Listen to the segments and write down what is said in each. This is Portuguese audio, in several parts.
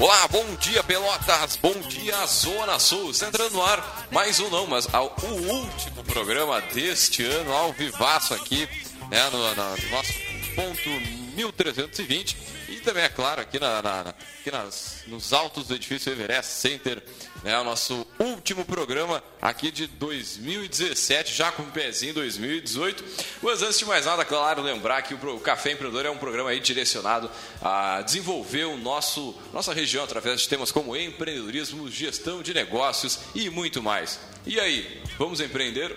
Olá, bom dia Pelotas, bom dia Zona Sul. Está entrando no ar mais um não, mas ao, o último programa deste ano, ao vivaço aqui, né, no, no nosso ponto 1320 e também, é claro, aqui, na, na, aqui nas, nos altos do edifício Everest Center, né, o nosso último programa aqui de 2017, já com um pezinho 2018. Mas antes de mais nada, claro, lembrar que o, o Café Empreendedor é um programa aí direcionado a desenvolver o nosso, nossa região através de temas como empreendedorismo, gestão de negócios e muito mais. E aí, vamos empreender?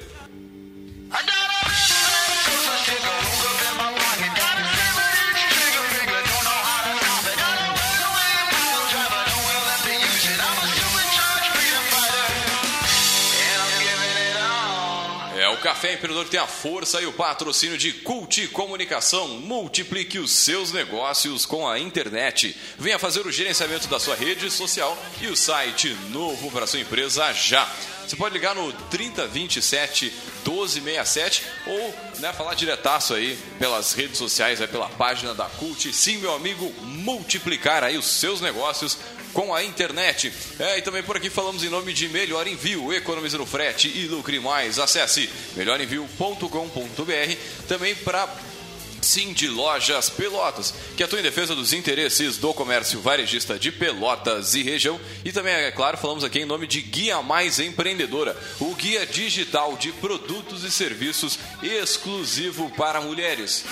É, o Café Empreendedor tem a força e o patrocínio de Cult Comunicação. Multiplique os seus negócios com a internet. Venha fazer o gerenciamento da sua rede social e o site novo para sua empresa já. Você pode ligar no 3027 1267 ou né, falar diretaço aí pelas redes sociais, pela página da Cult. Sim, meu amigo, multiplicar aí os seus negócios com a internet. É, e também por aqui falamos em nome de Melhor Envio, economize no frete e lucre mais. Acesse melhorenvio.com.br também para Sim de Lojas Pelotas, que atua em defesa dos interesses do comércio varejista de Pelotas e região. E também, é claro, falamos aqui em nome de Guia Mais Empreendedora, o guia digital de produtos e serviços exclusivo para mulheres.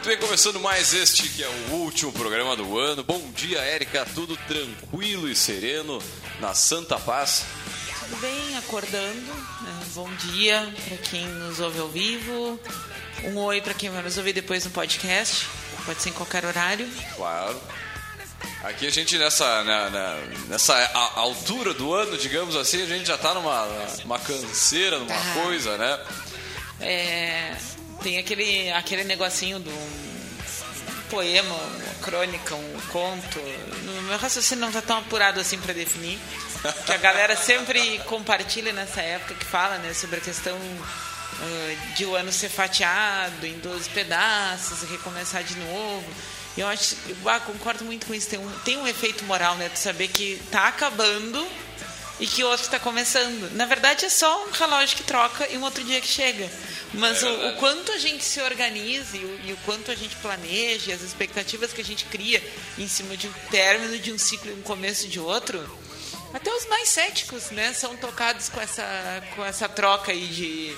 Muito bem, começando mais este que é o último programa do ano. Bom dia, Érica. Tudo tranquilo e sereno na Santa Paz. Tudo bem, acordando. né? Bom dia para quem nos ouve ao vivo. Um oi para quem vai nos ouvir depois no podcast. Pode ser em qualquer horário. Claro. Aqui a gente nessa, na- na- nessa a- altura do ano, digamos assim, a gente já tá numa, numa canseira, numa Tá. coisa, né? É, tem aquele, aquele negocinho do poema, uma crônica, um conto. No meu raciocínio não tá tão apurado assim para definir. Que a galera sempre compartilha nessa época que fala né, sobre a questão ah, de o ano ser fatiado em 12 pedaços e recomeçar de novo. E eu acho, eu, ah, concordo muito com isso. Tem um, tem um efeito moral, né? De saber que tá acabando e que outro está começando. Na verdade, é só um relógio que troca e um outro dia que chega. Mas É o, o quanto a gente se organiza e o, quanto a gente planeja, e as expectativas que a gente cria em cima de um término de um ciclo e um começo de outro, até os mais céticos, né, são tocados com essa, com essa troca aí de,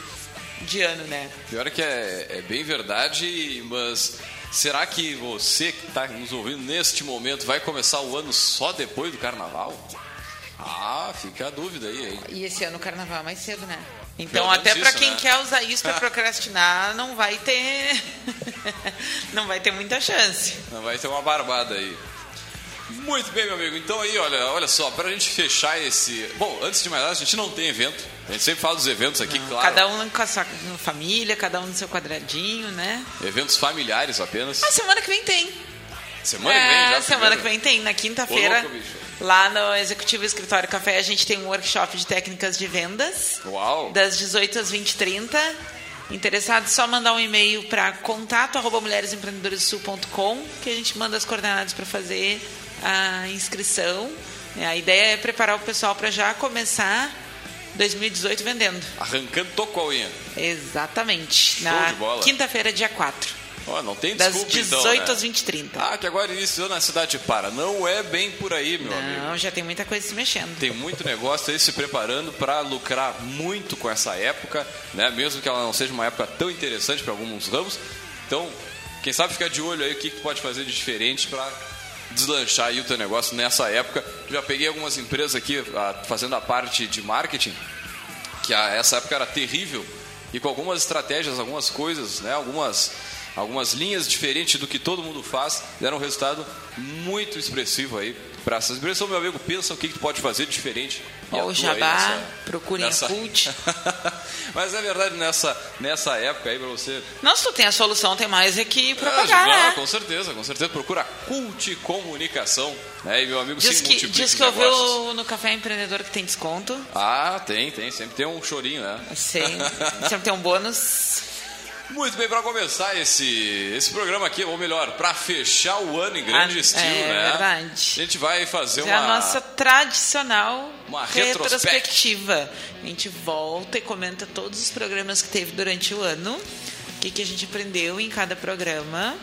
de ano, né? Pior é que é, é bem verdade, mas será que você que está nos ouvindo neste momento vai começar o ano só depois do carnaval? Ah, fica a dúvida aí, hein? E esse ano o carnaval é mais cedo, né? Então, Pelo até para quem né? quer usar isso para procrastinar, não vai ter não vai ter muita chance. Não vai ter uma barbada aí. Muito bem, meu amigo. Então aí, olha, olha só, pra gente fechar esse. Bom, antes de mais nada, a gente não tem evento. A gente sempre fala dos eventos aqui, claro. Cada um com a sua família, cada um no seu quadradinho, né? Eventos familiares apenas. A semana que vem tem. Semana que vem É, já. semana primeiro. que vem tem. Na quinta-feira. Lá no Executivo Escritório Café, a gente tem um workshop de técnicas de vendas. Uau! das 18 às 20h30. Interessado, só mandar um e-mail para contato arroba mulheresempreendedoressul.com que a gente manda as coordenadas para fazer a inscrição. É, A ideia é preparar o pessoal para já começar 2018 vendendo. Arrancando tocoinha. Exatamente. Show Na quinta-feira, dia 4. Ó, não tem Das desculpa 18 então, né? às 20h30. Ah, que agora iniciou na cidade para. Não é bem por aí, meu amigo. Não, já tem muita coisa se mexendo. Tem muito negócio aí se preparando para lucrar muito com essa época, né? Mesmo que ela não seja uma época tão interessante para alguns ramos. Então, quem sabe ficar de olho aí o que, que tu pode fazer de diferente para deslanchar aí o teu negócio nessa época. Já peguei algumas empresas aqui ah, fazendo a parte de marketing, que a, essa época era terrível e com algumas estratégias, algumas coisas, né? Algumas algumas linhas diferentes do que todo mundo faz, deram um resultado muito expressivo aí. para essas empresas. Então, meu amigo, pensa o que, que tu pode fazer diferente. atua aí Jabá, nessa- procurem nessa- a Cult. Mas é verdade, nessa, nessa época aí, pra você Não, se tu tem a solução, tem mais é que ah, propagar, né? Com certeza, com certeza. Procura Cult Comunicação. Né? E meu amigo Diz sim que, diz que negócios. no Café Empreendedor que tem desconto. Ah, tem, tem. Sempre tem um chorinho, né? Sim, sempre tem um bônus. Muito bem, para começar esse, esse programa aqui, ou melhor, para fechar o ano em grande Ah, estilo, é né? verdade. A gente vai fazer É uma. a nossa tradicional uma retrospectiva. A gente volta e comenta todos os programas que teve durante o ano, o que, que a gente aprendeu em cada programa.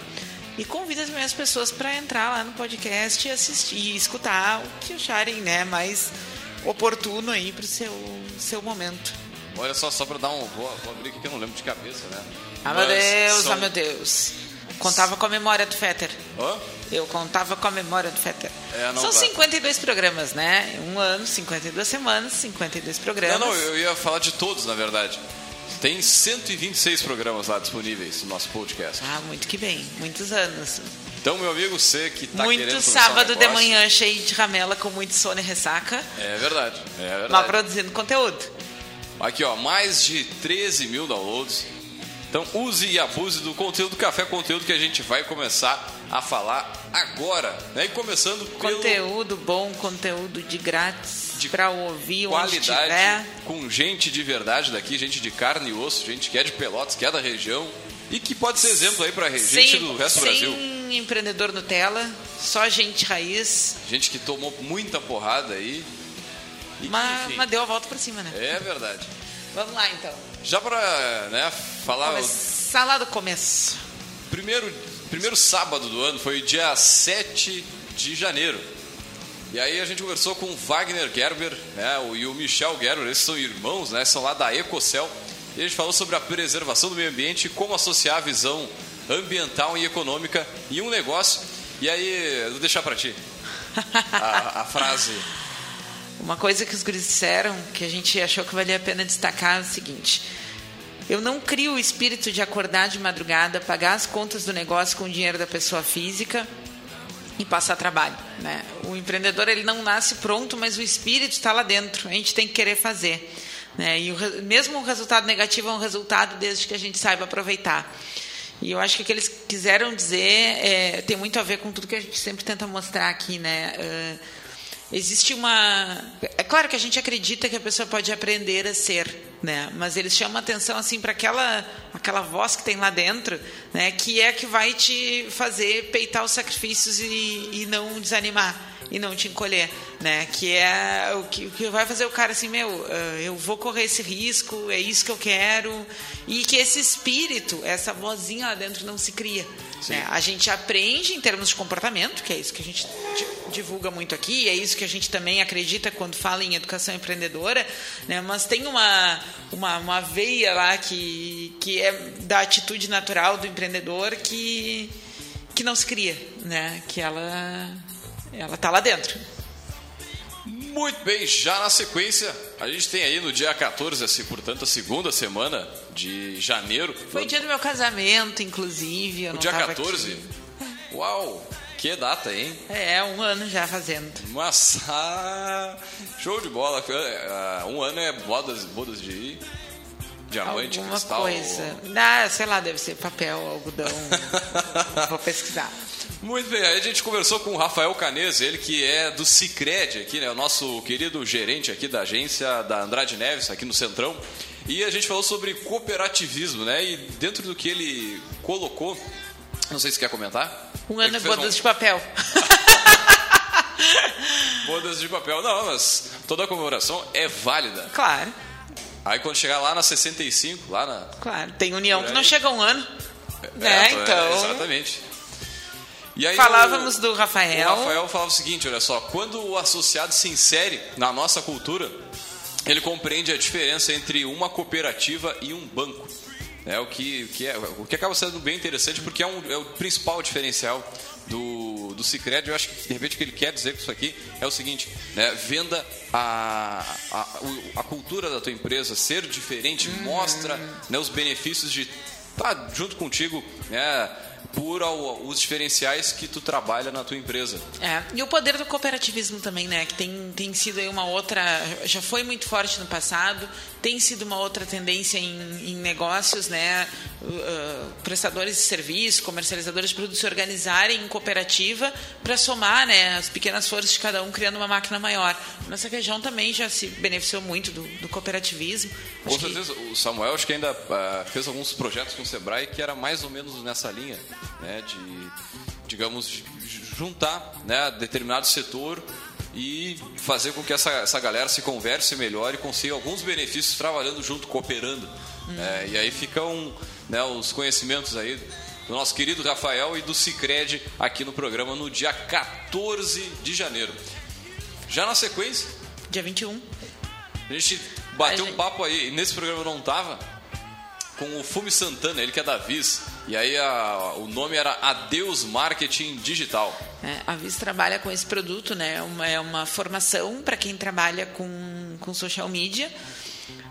E convida também as pessoas para entrar lá no podcast e assistir e escutar o que acharem né, mais oportuno aí para o seu, seu momento. Olha só, só para dar um. Vou, vou abrir aqui que eu não lembro de cabeça, né? Ah, meu Deus, são- ah, meu Deus. Contava com a memória do Fetter. Hã? Eu contava com a memória do Fetter. É, São vai. 52 programas, né? Um ano, 52 semanas, 52 programas. Não, não, eu ia falar de todos, na verdade. Tem 126 programas lá disponíveis no nosso podcast. Ah, muito que bem. Muitos anos. Então, meu amigo, você que tá querendo muito começar um sábado de negócio- manhã cheio de ramela com muito sono e ressaca. É verdade, é verdade. Mas produzindo conteúdo. Aqui, ó, mais de 13 mil downloads. Então, use e abuse do conteúdo Café, conteúdo que a gente vai começar a falar agora. Né? E começando pelo Conteúdo bom, conteúdo de grátis De para ouvir onde qualidade, estiver. com gente de verdade daqui, gente de carne e osso, gente que é de Pelotas, que é da região e que pode ser exemplo aí pra gente Sem, do resto do sem Brasil. empreendedor Nutella, só gente raiz. Gente que tomou muita porrada aí. E que, Mas, enfim, mas deu a volta por cima, né? É verdade. Vamos lá então. Já pra né, falar, Começar lá do começo. primeiro, primeiro sábado do ano foi dia 7 de janeiro. E aí a gente conversou com o Wagner Gerber né, e o Michel Gerber, eles são irmãos, né, são lá da Ecocel. E a gente falou sobre a preservação do meio ambiente e como associar a visão ambiental e econômica em um negócio. E aí, vou deixar pra ti a, a frase. Uma coisa que os guris disseram, que a gente achou que valia a pena destacar, é o seguinte. Eu não crio o espírito de acordar de madrugada, pagar as contas do negócio com o dinheiro da pessoa física e passar trabalho. Né? O empreendedor ele não nasce pronto, mas o espírito está lá dentro. A gente tem que querer fazer. Né? E o mesmo o resultado negativo é um resultado desde que a gente saiba aproveitar. E eu acho que o que eles quiseram dizer é, tem muito a ver com tudo que a gente sempre tenta mostrar aqui, né? Ah, existe uma é claro que a gente acredita que a pessoa pode aprender a ser né? Mas eles chamam atenção assim para aquela aquela voz que tem lá dentro né? Que é que vai te fazer peitar os sacrifícios e, e não desanimar e não te encolher né que é o que, o que vai fazer o cara assim meu ah, eu vou correr esse risco é isso que eu quero e que esse espírito essa vozinha lá dentro não se cria né? A gente aprende em termos de comportamento, que é isso que a gente di- divulga muito aqui, é isso que a gente também acredita quando fala em educação empreendedora, né? mas tem uma, uma, uma veia lá que, que é da atitude natural do empreendedor que, que não se cria, né? que ela ela está lá dentro. Muito bem, já na sequência, a gente tem aí no dia 14, assim, portanto, a segunda semana de janeiro. Foi o dia do meu casamento, inclusive. Eu O dia tava 14? aqui. Uau, que data, hein? É, um ano já fazendo. Mas, ah, show de bola. Ah, Um ano é bodas, bodas de diamante, Alguma cristal. coisa. Ah, sei lá, deve ser papel, algodão. Vou pesquisar. Muito bem, aí a gente conversou com o Rafael Canese, ele que é do Cicred aqui, né? O nosso querido gerente aqui da agência da Andrade Neves, aqui no Centrão. E a gente falou sobre cooperativismo, né? E dentro do que ele colocou, não sei se quer comentar. Um É ano fez bodas um- de papel. bodas de papel. Não, mas toda a comemoração é válida. Claro, Aí quando chegar lá na 65, lá na. claro. Tem união que não chega a um ano. É, né? é, Então, exatamente. E aí falávamos o- do Rafael. O Rafael falava o seguinte, olha só, quando o associado se insere na nossa cultura, ele compreende a diferença entre uma cooperativa e um banco. É o que, que é, o que acaba sendo bem interessante porque é, um, é o principal diferencial do, do Cicred. Eu acho que de repente o que ele quer dizer com isso aqui é o seguinte: né, venda a, a, a cultura da tua empresa ser diferente, mostra né, os benefícios de estar junto contigo, né, por ao- os diferenciais que tu trabalha na tua empresa. É, e o poder do cooperativismo também, né? Que tem, tem sido aí uma outra. Já foi muito forte no passado, tem sido uma outra tendência em, em negócios, né? Uh, uh, prestadores de serviço, comercializadores de produtos se organizarem em cooperativa para somar né, as pequenas forças de cada um, criando uma máquina maior. Nossa região também já se beneficiou muito do, do cooperativismo. Com Acho que- certeza, o Samuel acho que ainda ah, fez alguns projetos com o Sebrae que era mais ou menos nessa linha, né, de, digamos, de juntar né, determinado setor e fazer com que essa, essa galera se converse melhor e consiga alguns benefícios trabalhando junto, cooperando. né, e aí ficam né, os conhecimentos aí do nosso querido Rafael e do Cicred aqui no programa no dia 14 de janeiro. Já na sequência, Dia 21. a gente bateu A um gente- papo aí, nesse programa não tava, com o Fumi Santana, ele que é da Viz. E aí a- o nome era Adeus Marketing Digital. É, a Viz trabalha com esse produto, né? É uma, é uma formação para quem trabalha com, com social media.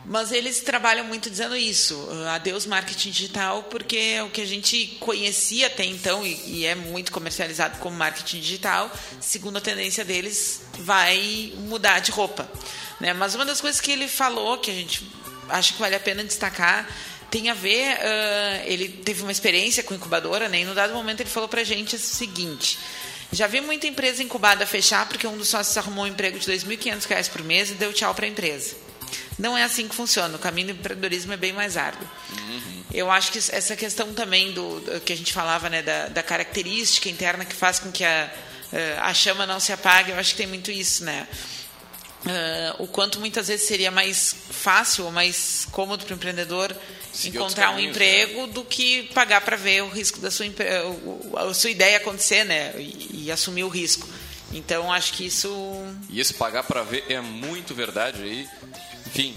Mas eles trabalham muito dizendo isso, adeus marketing digital, porque o que a gente conhecia até então, e, e é muito comercializado como marketing digital, segundo a tendência deles, vai mudar de roupa. Né? Mas uma das coisas que ele falou, que a gente acha que vale a pena destacar, tem a ver, ah, ele teve uma experiência com incubadora, né? e no dado momento ele falou pra gente o seguinte, já vi muita empresa incubada fechar porque um dos sócios arrumou um emprego de 2.500 reais por mês e deu tchau para a empresa. Não é assim que funciona. O caminho do empreendedorismo é bem mais árduo. Eu acho que essa questão também do, do que a gente falava, né, da, da característica interna que faz com que a, a chama não se apague, eu acho que tem muito isso, né? Ah, o quanto muitas vezes seria mais fácil ou mais cômodo para o empreendedor Seguir encontrar um caminhos, emprego do que pagar para ver o risco da sua, a sua ideia acontecer, né? E, e assumir o risco. Então acho que isso E esse pagar pra ver é muito verdade aí. Enfim,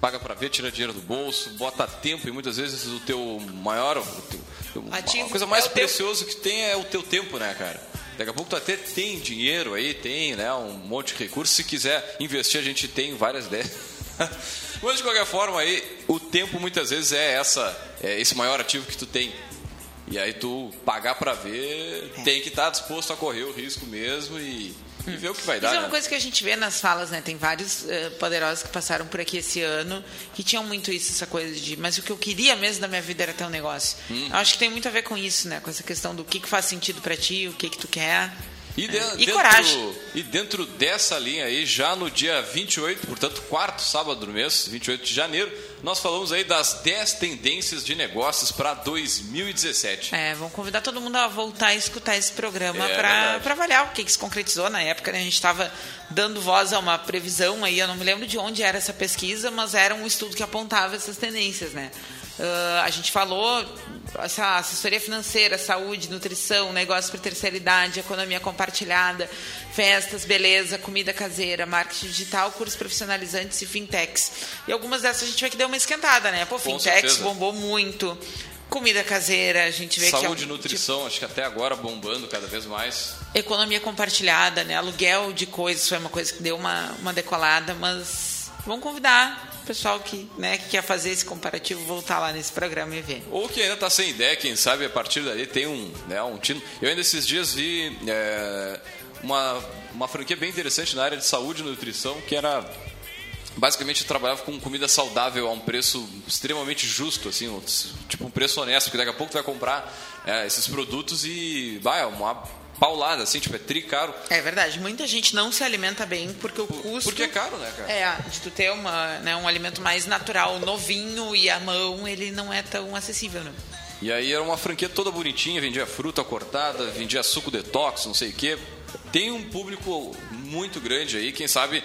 paga pra ver, tira dinheiro do bolso, bota tempo e muitas vezes o teu maior. O teu, a coisa mais é preciosa que tem é o teu tempo, né, cara? Daqui a pouco tu até tem dinheiro aí, tem né, um monte de recursos. Se quiser investir, a gente tem várias ideias. Mas de qualquer forma aí, o tempo muitas vezes é essa, é esse maior ativo que tu tem. E aí tu pagar pra ver, É. tem que estar disposto a correr o risco mesmo e, e ver o que vai dar. Isso é né? uma coisa que a gente vê nas falas, né? Tem vários eh, poderosos que passaram por aqui esse ano que tinham muito isso, essa coisa de, mas o que eu queria mesmo da minha vida era ter um negócio. Hum. Eu acho que tem muito a ver com isso, né? Com essa questão do que, que faz sentido para ti, o que que tu quer. E, de- É. E dentro, coragem. E dentro dessa linha aí, já no dia 28, portanto, quarto sábado do mês, 28 de janeiro, nós falamos aí das 10 tendências de negócios para 2017. É, vamos convidar todo mundo a voltar a escutar esse programa É para avaliar o que, que se concretizou na época. Né? A gente estava dando voz a uma previsão aí, eu não me lembro de onde era essa pesquisa, mas era um estudo que apontava essas tendências, né? Ah, a gente falou essa assessoria financeira, saúde, nutrição, negócios para terceira idade, economia compartilhada, festas, beleza, comida caseira, marketing digital, cursos profissionalizantes e fintechs. E algumas dessas a gente vê que deu uma esquentada, né? Pô, fintechs bombou muito. Comida caseira, a gente vê que é Saúde e um- nutrição, acho que até agora bombando cada vez mais. economia compartilhada, né? Aluguel de coisas foi uma coisa que deu uma, uma decolada, mas vamos convidar pessoal que, né, que quer fazer esse comparativo voltar lá nesse programa e ver. Ou que ainda está sem ideia, quem sabe a partir dali tem um, né, um tino. Eu ainda esses dias vi é, uma, uma franquia bem interessante na área de saúde e nutrição, que era basicamente trabalhava com comida saudável a um preço extremamente justo, assim, tipo um preço honesto, porque daqui a pouco tu vai comprar é, esses produtos e vai, é uma paulada, assim, tipo, é tri caro. É verdade, muita gente não se alimenta bem porque o custo. Porque é caro, né, cara? É, de tu ter uma, né, um alimento mais natural, novinho e à mão, ele não é tão acessível, né? E aí era uma franquia toda bonitinha, vendia fruta cortada, vendia suco detox, não sei o quê. Tem um público muito grande aí, quem sabe.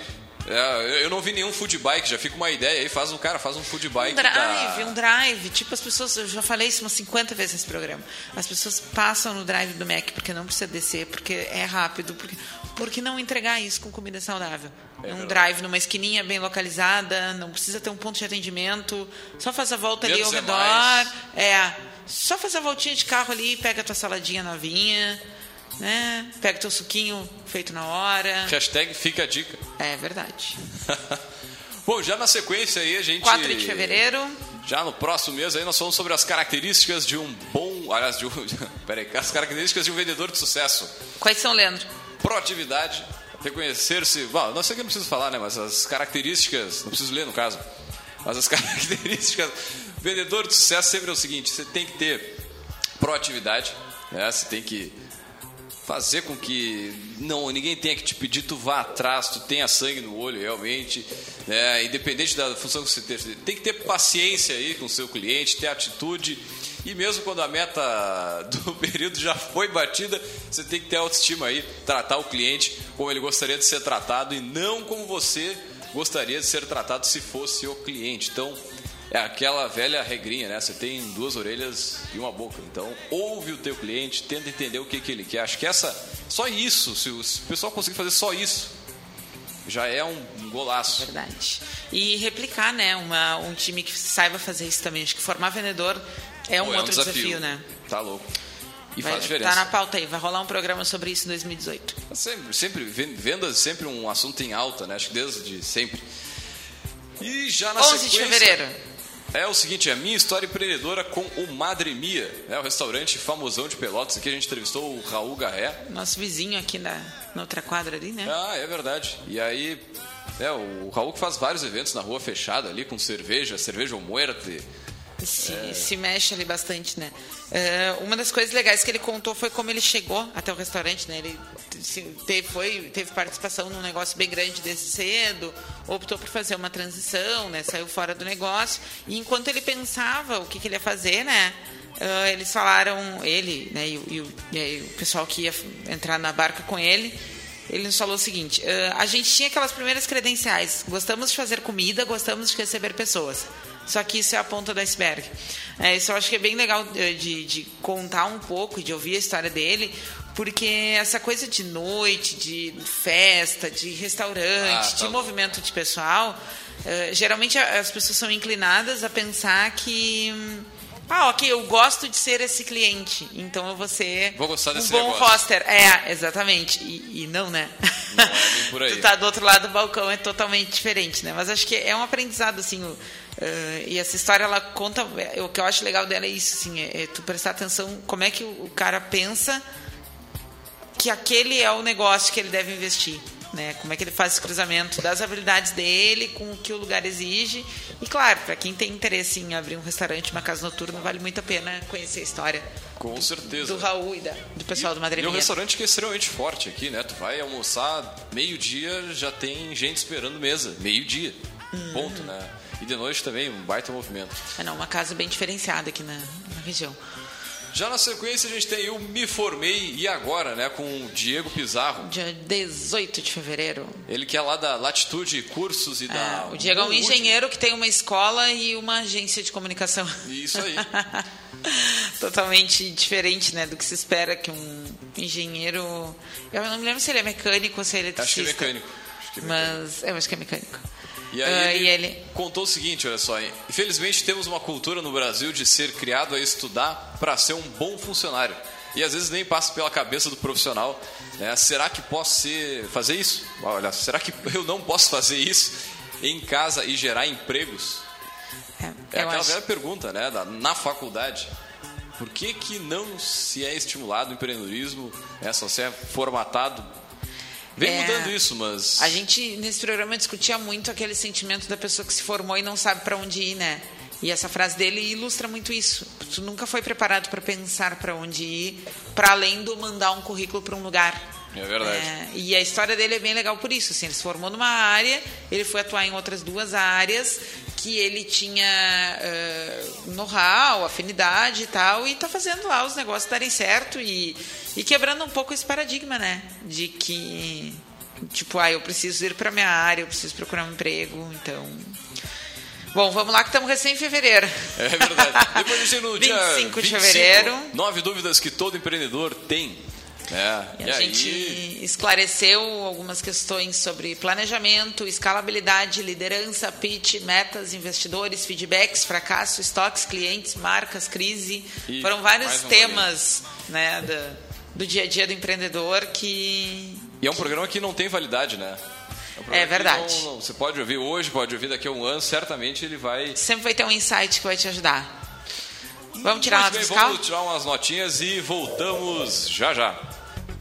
É, eu não vi nenhum food bike, já fica uma ideia aí, faz um cara, faz um food bike. Um drive, da- um drive. Tipo, as pessoas, eu já falei isso umas 50 vezes nesse programa. As pessoas passam no drive do Mac porque não precisa descer, porque é rápido. Porque, por que não entregar isso com comida saudável? um verdade. drive numa esquininha bem localizada, não precisa ter um ponto de atendimento, só faz a volta ali Menos ao é redor. mais. É, só faz a voltinha de carro ali, pega a tua saladinha novinha, né? Pega teu suquinho feito na hora. Hashtag fica a dica. É verdade. Bom, já na sequência aí a gente. 4 de fevereiro. Já no próximo mês aí nós falamos sobre as características de um bom. Aliás, de um. Peraí, as características de um vendedor de sucesso. Quais são, Leandro? Proatividade, reconhecer-se. Bom, não sei que eu não preciso falar, né? Mas as características. Não preciso ler no caso. Mas as características. Vendedor de sucesso sempre é o seguinte: você tem que ter proatividade, né? Você tem que fazer com que não ninguém tenha que te pedir, tu vá atrás, tu tenha sangue no olho realmente, né? independente da função que você tem. Tem que ter paciência aí com o seu cliente, ter atitude. E mesmo quando a meta do período já foi batida, você tem que ter autoestima aí, tratar o cliente como ele gostaria de ser tratado e não como você gostaria de ser tratado se fosse o cliente. Então, é aquela velha regrinha, né? Você tem duas orelhas e uma boca. Então, ouve o teu cliente, tenta entender o que, que ele quer. Acho que essa, só isso, se o, se o pessoal conseguir fazer só isso, já é um, um golaço. Verdade. E replicar, né? Uma, um time que saiba fazer isso também. Acho que formar vendedor é um Pô, outro desafio. desafio, né? Tá louco. E vai, faz diferença. Tá na pauta aí, vai rolar um programa sobre isso em 2018. Sempre, sempre vendas sempre um assunto em alta, né? Acho que desde sempre. E já na 11 sequência, de fevereiro. É o seguinte, é a minha história empreendedora com o Madre Mia, né, o restaurante famosão de Pelotas. Aqui a gente entrevistou o Raul Garré. Nosso vizinho aqui na, na outra quadra ali, né? Ah, é verdade. E aí, é, o Raul que faz vários eventos na rua fechada ali, com cerveja, cerveja ou muerte. Se, é... se mexe ali bastante, né? Uh, uma das coisas legais que ele contou foi como ele chegou até o restaurante, né? Ele teve, foi, teve participação num negócio bem grande desde cedo, optou por fazer uma transição, né? Saiu fora do negócio. E enquanto ele pensava o que, que ele ia fazer, né? Uh, eles falaram, ele, né? E, e, e, o pessoal que ia entrar na barca com ele, ele nos falou o seguinte: uh, a gente tinha aquelas primeiras credenciais, gostamos de fazer comida, gostamos de receber pessoas. Só que isso é a ponta do iceberg. É, isso eu acho que é bem legal de, de, de contar um pouco, de ouvir a história dele, porque essa coisa de noite, de festa, de restaurante, ah, tá. de movimento de pessoal, uh, geralmente as pessoas são inclinadas a pensar que. Ah, ok, eu gosto de ser esse cliente, então eu vou ser vou gostar desse um bom negócio. roster. É, exatamente. E, e não, né? Não é por aí. tu tá do outro lado do balcão, é totalmente diferente, né? Mas acho que é um aprendizado, assim, o, Uh, e essa história ela conta o que eu acho legal dela é isso assim é, é tu prestar atenção como é que o, o, cara pensa que aquele é o negócio que ele deve investir né como é que ele faz esse cruzamento das habilidades dele com o que o lugar exige e claro para quem tem interesse em abrir um restaurante uma casa noturna vale muito a pena conhecer a história com certeza do Raul e da, do pessoal e, do Madre e um restaurante que é extremamente forte aqui né tu vai almoçar meio dia já tem gente esperando mesa meio dia hum. ponto né e de noite também, um baita movimento. É não, uma casa bem diferenciada aqui na, na região. Já na sequência a gente tem o Me Formei e Agora, né, com o Diego Pizarro. Dia 18 de fevereiro. Ele que é lá da Latitude Cursos e é, da... O Diego é um engenheiro que tem uma escola e uma agência de comunicação. Isso aí. Totalmente diferente, né, do que se espera que um engenheiro... Eu não me lembro se ele é mecânico ou se ele é eletricista. Acho que é mecânico. Que é mecânico. Mas eu acho que é mecânico. E aí uh, ele, e ele, contou o seguinte, olha só, infelizmente temos uma cultura no Brasil de ser criado a estudar para ser um bom funcionário. E às vezes nem passa pela cabeça do profissional, né? Será que posso ser, fazer isso? Olha, será que eu não posso fazer isso em casa e gerar empregos? É, é aquela acho... velha pergunta, né? Da, na faculdade. Por que, que não se é estimulado o empreendedorismo, né? só se é formatado Vem é, mudando isso, mas. A gente, nesse programa, discutia muito aquele sentimento da pessoa que se formou e não sabe para onde ir, né? E essa frase dele ilustra muito isso. Tu nunca foi preparado para pensar para onde ir, para além do mandar um currículo para um lugar. É verdade. É, e a história dele é bem legal por isso. Assim, ele se formou numa área, ele foi atuar em outras duas áreas que ele tinha uh, know-how, afinidade e tal, e está fazendo lá os negócios darem certo e, e quebrando um pouco esse paradigma, né? De que, tipo, ah, eu preciso ir para minha área, eu preciso procurar um emprego, então. Bom, vamos lá que estamos recém em fevereiro. É verdade. Depois gente no 25 dia 25 de fevereiro. Nove dúvidas que todo empreendedor tem é, e a e gente aí... esclareceu algumas questões sobre planejamento, escalabilidade, liderança, pitch, metas, investidores, feedbacks, fracasso, estoques, clientes, marcas, crise. E Foram vários um temas né, do, do dia a dia do empreendedor que. E é um programa que não tem validade, né? É verdade. Não, não, você pode ouvir hoje, pode ouvir daqui a um ano, certamente ele vai. Sempre vai ter um insight que vai te ajudar. Vamos tirar uma bem, fiscal? vamos tirar umas notinhas e voltamos já já.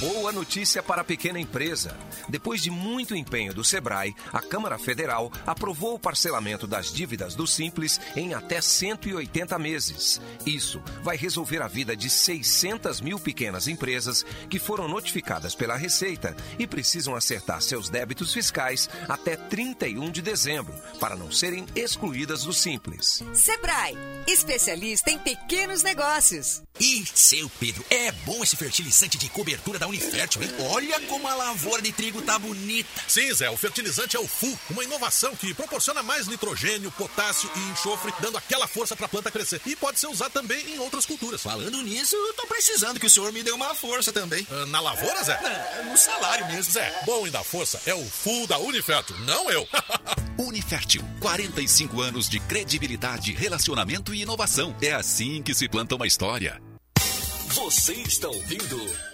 Boa notícia para a pequena empresa. Depois de muito empenho do Sebrae, a Câmara Federal aprovou o parcelamento das dívidas do Simples em até 180 meses. Isso vai resolver a vida de 600 mil pequenas empresas que foram notificadas pela Receita e precisam acertar seus débitos fiscais até 31 de dezembro, para não serem excluídas do Simples. Sebrae, especialista em pequenos negócios. Ih, seu Pedro, é bom esse fertilizante de cobertura da Unifértil, hein? Olha como a lavoura de trigo tá bonita. Sim, Zé, o fertilizante é o FU, uma inovação que proporciona mais nitrogênio, potássio e enxofre, dando aquela força para a planta crescer. E pode ser usado também em outras culturas. Falando nisso, eu tô precisando que o senhor me dê uma força também. Ah, na lavoura, Zé? Não, no salário mesmo. Zé, bom em dar força é o FU da Unifértil, não eu. Unifértil, 45 anos de credibilidade, relacionamento e inovação. É assim que se planta uma história. Você está ouvindo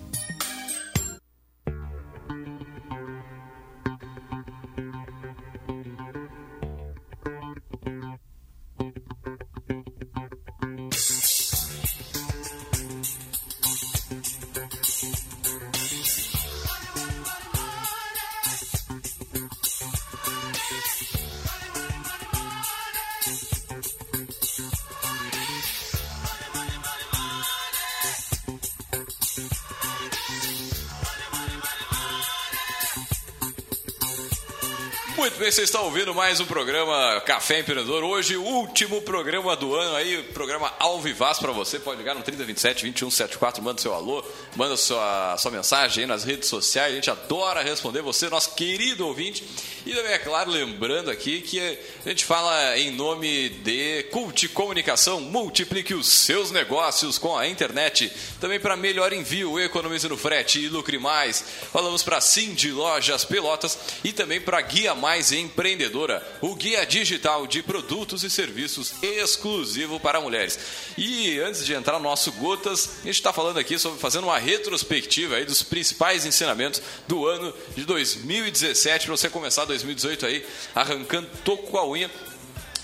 Bem, vocês estão ouvindo mais um programa Café Empreendedor. Hoje, último programa do ano aí, programa ao vivaz para você. Pode ligar no 3027 2174, manda seu alô, manda sua, sua mensagem aí nas redes sociais. A gente adora responder você, nosso querido ouvinte. E também, é claro, lembrando aqui que a gente fala em nome de Cult Comunicação. Multiplique os seus negócios com a internet. Também para melhor envio, economize no frete e lucre mais. Falamos para Cindy Lojas Pelotas e também para Guia Mais Empreendedora, o guia digital de produtos e serviços exclusivo para mulheres. E antes de entrar no nosso Gotas, a gente está falando aqui sobre fazendo uma retrospectiva aí dos principais ensinamentos do ano de 2017 para você começar 2018 aí arrancando toco com a unha.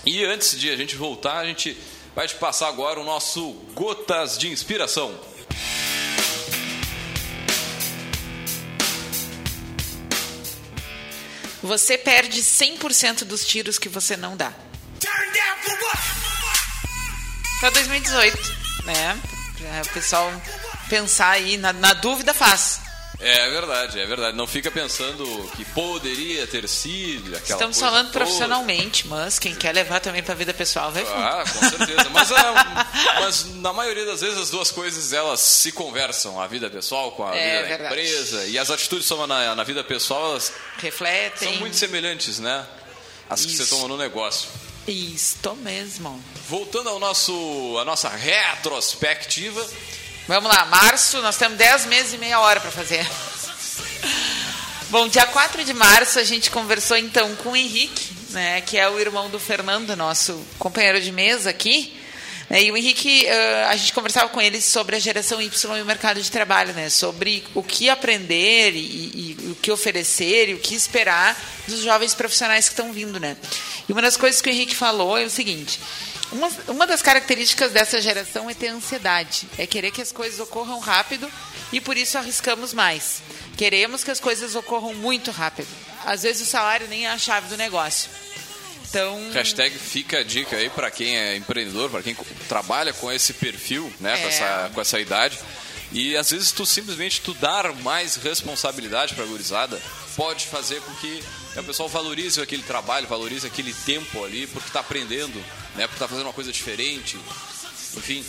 E antes de a gente voltar, a gente vai te passar agora o nosso Gotas de Inspiração. Você perde 100% dos tiros que você não dá. Para 2018, né? O pessoal pensar aí, na, na dúvida faz. É verdade, é verdade. Não fica pensando que poderia ter sido aquela Estamos coisa falando toda. profissionalmente, mas quem quer levar também para a vida pessoal vai fundo. Ah, com certeza. Mas, ah, mas na maioria das vezes as duas coisas elas se conversam, a vida pessoal com a É vida da empresa. E as atitudes que na, na vida pessoal elas Refletem. são muito semelhantes, né? As que Isso. você toma no negócio. Isto mesmo. Voltando ao nosso, a nossa retrospectiva. Vamos lá, março, nós temos 10 meses e meia hora para fazer. Bom, dia 4 de março a gente conversou então com o Henrique, né, que é o irmão do Fernando, nosso companheiro de mesa aqui. Né, e o Henrique, a gente conversava com ele sobre a geração Y e o mercado de trabalho, né, sobre o que aprender e, e, e o que oferecer e o que esperar dos jovens profissionais que estão vindo. Né. E uma das coisas que o Henrique falou é o seguinte: uma, uma das características dessa geração é ter ansiedade, é querer que as coisas ocorram rápido e por isso arriscamos mais. Queremos que as coisas ocorram muito rápido. Às vezes o salário nem é a chave do negócio. Então, Hashtag fica a dica aí para quem é empreendedor, para quem trabalha com esse perfil, né, É. com, essa, com essa idade. E às vezes tu simplesmente tu dar mais responsabilidade para a gurizada pode fazer com que o pessoal valorize aquele trabalho, valorize aquele tempo ali, porque está aprendendo, né, porque está fazendo uma coisa diferente. Enfim,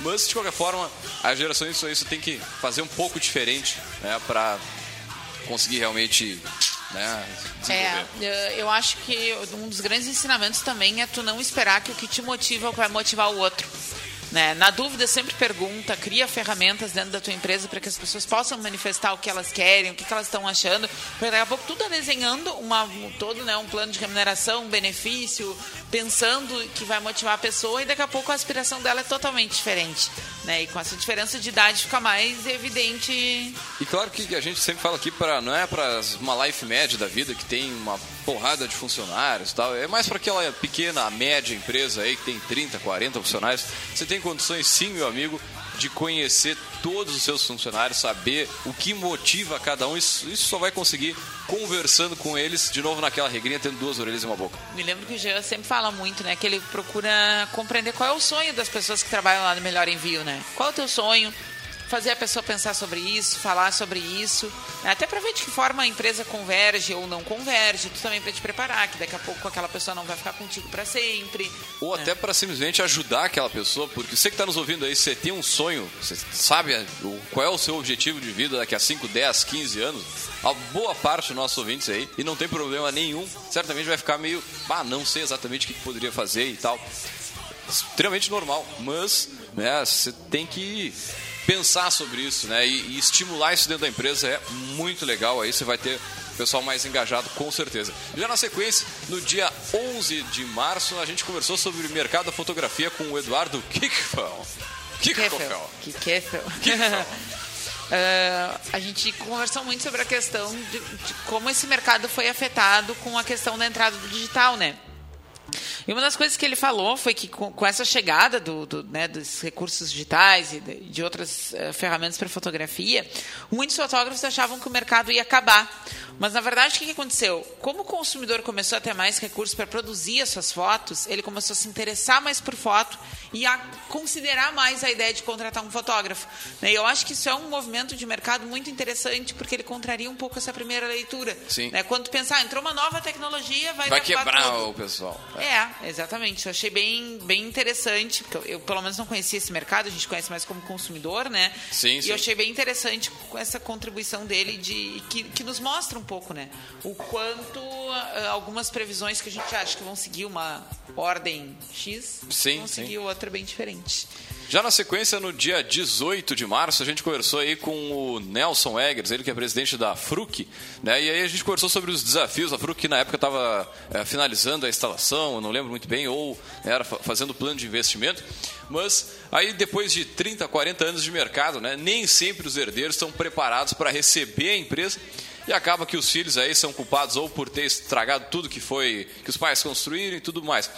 mas de qualquer forma, a geração isso, isso tem que fazer um pouco diferente, né, para conseguir realmente, né. É, eu acho que um dos grandes ensinamentos também é tu não esperar que o que te motiva vai motivar o outro. Né? Na dúvida, sempre pergunta, cria ferramentas dentro da tua empresa para que as pessoas possam manifestar o que elas querem, o que, que elas estão achando. Porque daqui a pouco tu está desenhando uma, um todo né, um plano de remuneração, um benefício, pensando que vai motivar a pessoa e daqui a pouco a aspiração dela é totalmente diferente. Né? E com essa diferença de idade fica mais evidente E claro que a gente sempre fala aqui para não é para uma life média da vida que tem uma porrada de funcionários e tal, é mais para aquela pequena, média empresa aí que tem 30, 40 funcionários. Você tem condições sim, meu amigo, de conhecer todos os seus funcionários, saber o que motiva cada um. Isso, isso só vai conseguir conversando com eles, de novo naquela regrinha, tendo duas orelhas e uma boca. Me lembro que o Jean sempre fala muito, né? Que ele procura compreender qual é o sonho das pessoas que trabalham lá no Melhor Envio, né? Qual é o teu sonho? Fazer a pessoa pensar sobre isso, falar sobre isso. né? Até para ver de que forma a empresa converge ou não converge. Tu também para te preparar, que daqui a pouco aquela pessoa não vai ficar contigo para sempre. Ou até para simplesmente ajudar aquela pessoa, porque você que está nos ouvindo aí, você tem um sonho, você sabe qual é o seu objetivo de vida daqui a 5, 10, 15 anos, a boa parte dos nossos ouvintes aí, e não tem problema nenhum, certamente vai ficar meio, ah, não sei exatamente o que que poderia fazer e tal. Extremamente normal, mas né, você tem que pensar sobre isso, né? E, e estimular isso dentro da empresa é muito legal. Aí você vai ter o pessoal mais engajado, com certeza. Já na sequência, no dia 11 de março, a gente conversou sobre o mercado da fotografia com o Eduardo Kickfell. Kickfell. Kickfell. Ah, a gente conversou muito sobre a questão de, de como esse mercado foi afetado com a questão da entrada do digital, né? E uma das coisas que ele falou foi que com, com essa chegada do, do, né, dos recursos digitais e de, de outras eh, ferramentas para fotografia, muitos fotógrafos achavam que o mercado ia acabar. Mas, na verdade, o que que aconteceu? Como o consumidor começou a ter mais recursos para produzir as suas fotos, ele começou a se interessar mais por foto e a considerar mais a ideia de contratar um fotógrafo. né? E eu acho que isso é um movimento de mercado muito interessante, porque ele contraria um pouco essa primeira leitura. Sim. né? Quando pensar, ah, entrou uma nova tecnologia, vai, Vai quebrar tudo. o pessoal. É, exatamente. Eu achei bem, bem interessante, porque eu, eu, pelo menos não conhecia esse mercado, a gente conhece mais como consumidor, né? Sim, e sim. eu achei bem interessante com essa contribuição dele de que, que nos mostra um pouco, né? O quanto ah, algumas previsões que a gente acha que vão seguir uma ordem X Sim, vão sim. outra bem diferente. Já na sequência, no dia 18 de março, a gente conversou aí com o Nelson Eggers, ele que é presidente da FRUC, né? E aí a gente conversou sobre os desafios. A FRUC, na época, estava finalizando a instalação, não lembro muito bem, ou era fa- fazendo plano de investimento. Mas aí, depois de 30, 40 anos de mercado, né? Nem sempre os herdeiros estão preparados para receber a empresa. E acaba que os filhos aí são culpados ou por ter estragado tudo que foi que os pais construíram e tudo mais.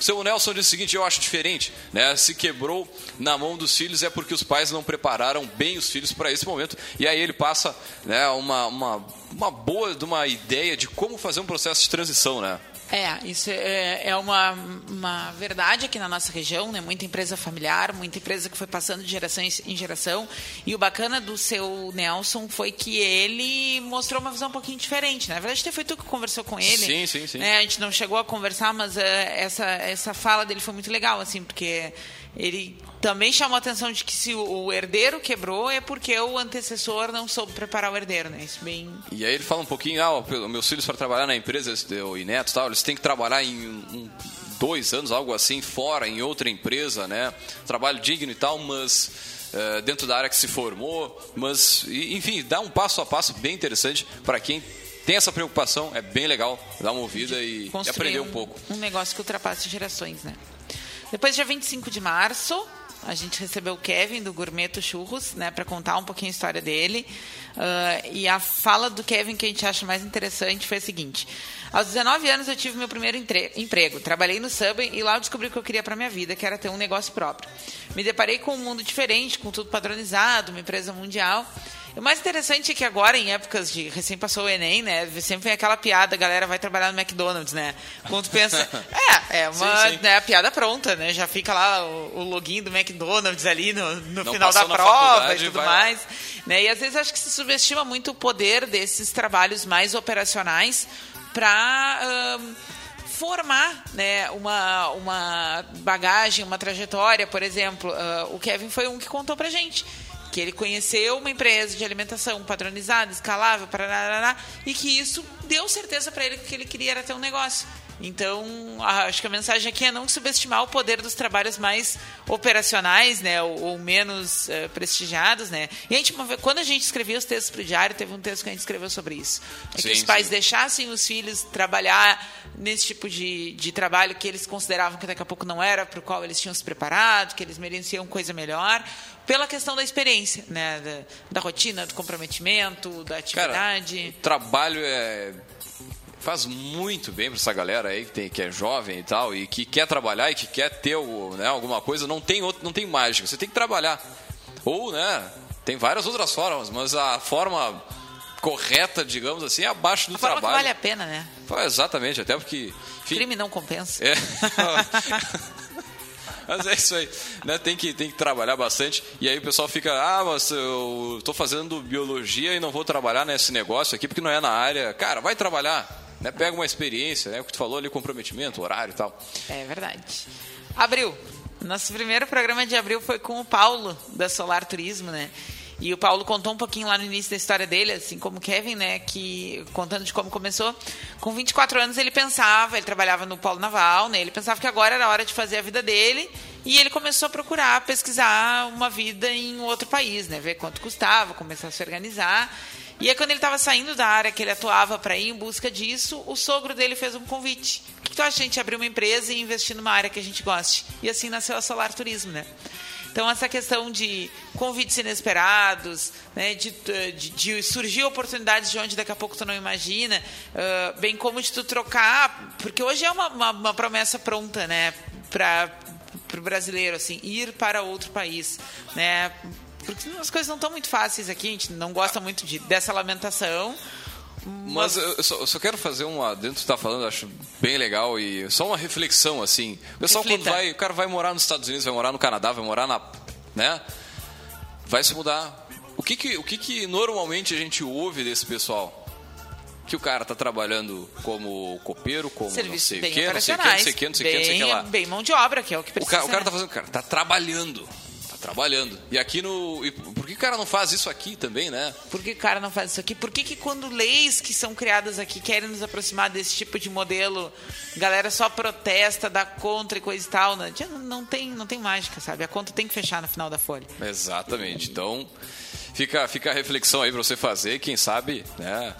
O seu Nelson disse o seguinte, eu acho diferente, né? Se quebrou na mão dos filhos é porque os pais não prepararam bem os filhos para esse momento. E aí ele passa, né, uma, uma, uma boa de uma ideia de como fazer um processo de transição, né? É, isso é, é uma, uma verdade aqui na nossa região, né? Muita empresa familiar, muita empresa que foi passando de geração em geração. E o bacana do seu Nelson foi que ele mostrou uma visão um pouquinho diferente. né? Na verdade, até foi tu que conversou com ele. Sim, sim, sim. né? A gente não chegou a conversar, mas eh, essa, essa fala dele foi muito legal, assim, porque ele também chamou a atenção de que se o, herdeiro quebrou é porque o antecessor não soube preparar o herdeiro, né? Isso bem E aí ele fala um pouquinho, ah, meus filhos para trabalhar na empresa, e netos e tal, eles têm que trabalhar em um, um dois anos, algo assim, fora, em outra empresa, né? Trabalho digno e tal, mas eh, dentro da área que se formou, mas, enfim, dá um passo a passo bem interessante para quem tem essa preocupação, é bem legal dar uma ouvida e, e aprender um pouco. Um negócio que ultrapasse gerações, né? Depois, dia 25 de março, a gente recebeu o Kevin do Gourmeto Churros, né, para contar um pouquinho a história dele. Ah, e a fala do Kevin que a gente acha mais interessante foi a seguinte: aos 19 anos eu tive meu primeiro emprego, trabalhei no Subway e lá eu descobri o que eu queria para minha vida, que era ter um negócio próprio. Me deparei com um mundo diferente, com tudo padronizado, uma empresa mundial. O mais interessante é que agora, em épocas de. Recém passou o Enem, né? Sempre vem aquela piada, a galera vai trabalhar no McDonald's, né? Quando tu pensa. É, é uma Sim, sim. né, a piada pronta, né? Já fica lá o, o login do McDonald's ali no, no final da prova e tudo vai mais. Né? E às vezes acho que se subestima muito o poder desses trabalhos mais operacionais para formar né, uma, uma bagagem, uma trajetória, por exemplo. ah, o Kevin foi um que contou pra gente que ele conheceu uma empresa de alimentação padronizada, escalável, parará, e que isso deu certeza para ele que ele queria era ter um negócio. Então, acho que a mensagem aqui é não subestimar o poder dos trabalhos mais operacionais, né, ou, ou menos eh, prestigiados, né. E a gente, quando a gente escrevia os textos para o diário, teve um texto que a gente escreveu sobre isso. É que Sim, os pais sim. deixassem os filhos trabalhar nesse tipo de, de trabalho que eles consideravam que daqui a pouco não era para o qual eles tinham se preparado, que eles mereciam coisa melhor, pela questão da experiência, né, da, da rotina, do comprometimento, da atividade. O trabalho é faz muito bem para essa galera aí que, tem, que é jovem e tal e que quer trabalhar e que quer ter o, né, alguma coisa não tem outro não tem mágica você tem que trabalhar ou né tem várias outras formas mas a forma correta digamos assim é abaixo do a forma trabalho que vale a pena, né? Exatamente até porque enfim, Crime não compensa. é. Mas é isso aí, né? Tem que, tem que trabalhar bastante. E aí o pessoal fica, ah, mas eu tô fazendo biologia e não vou trabalhar nesse negócio aqui porque não é na área. Cara, vai trabalhar, né? Pega uma experiência, né? O que tu falou ali, comprometimento, horário e tal. É verdade. Abril. Nosso primeiro programa de abril foi com o Paulo, da Solar Turismo, né? E o Paulo contou um pouquinho lá no início da história dele, assim como o Kevin, né? Que, contando de como começou. Com 24 anos ele pensava, ele trabalhava no Polo Naval, né? Ele pensava que agora era a hora de fazer a vida dele. E ele começou a procurar, pesquisar uma vida em outro país, né? Ver quanto custava, começar a se organizar. E aí, quando ele estava saindo da área que ele atuava para ir em busca disso, o sogro dele fez um convite. O que tu acha a gente abrir uma empresa e investir numa área que a gente goste? E assim nasceu a Solar Turismo, né? Então, essa questão de convites inesperados, né, de, de- de surgir oportunidades de onde daqui a pouco tu não imagina, ah, bem como de tu trocar, porque hoje é uma, uma- uma promessa pronta, né, para o brasileiro, assim, ir para outro país, né, porque as coisas não estão muito fáceis aqui, a gente não gosta muito de, dessa lamentação, Mas eu eu só, eu só quero fazer uma. Dentro que tu tá falando, eu acho bem legal e só uma reflexão, assim. O pessoal, Reflita. quando vai. O cara vai morar nos Estados Unidos, vai morar no Canadá, vai morar na. né? Vai se mudar. O que que, o que que normalmente a gente ouve desse pessoal? Que o cara tá trabalhando como copeiro, como serviços não sei o que, não sei o que, não sei o que, não sei o que, não sei o que lá. bem mão de obra, que é o que O precisa. cara, o cara né? tá fazendo, cara, tá trabalhando. Trabalhando. E aqui no. e por que o cara não faz isso aqui também, né? Por que o cara não faz isso aqui? Por que, que quando leis que são criadas aqui querem nos aproximar desse tipo de modelo, galera só protesta, dá contra e coisa e tal? Né? Não, tem, não tem mágica, sabe? A conta tem que fechar no final da folha. Exatamente. Então, fica, fica a reflexão aí para você fazer, quem sabe, né?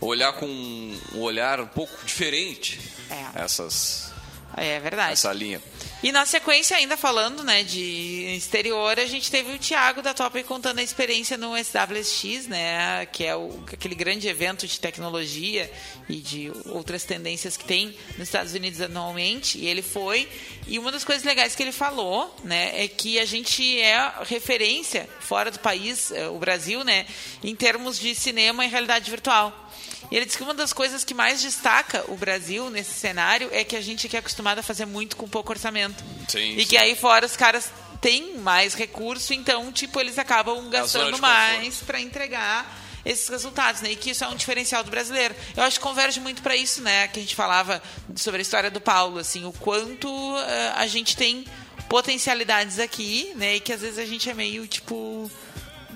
Olhar com um olhar um pouco diferente É. essas, É verdade. essa linha. E na sequência, ainda falando né, de exterior, a gente teve o Thiago da Top contando a experiência no SWSX, né, que é o, aquele grande evento de tecnologia e de outras tendências que tem nos Estados Unidos anualmente. E ele foi. E uma das coisas legais que ele falou né, é que a gente é referência fora do país, eh, o Brasil, né, em termos de cinema e realidade virtual. E ele disse que uma das coisas que mais destaca o Brasil nesse cenário é que a gente aqui é acostumado a fazer muito com pouco orçamento. Sim, e sim. que aí fora os caras têm mais recurso, então, tipo, eles acabam gastando mais para entregar esses resultados, né? E que isso é um diferencial do brasileiro. Eu acho que converge muito para isso, né? Que a gente falava sobre a história do Paulo, assim, o quanto eh, a gente tem potencialidades aqui, né? E que às vezes a gente é meio, tipo,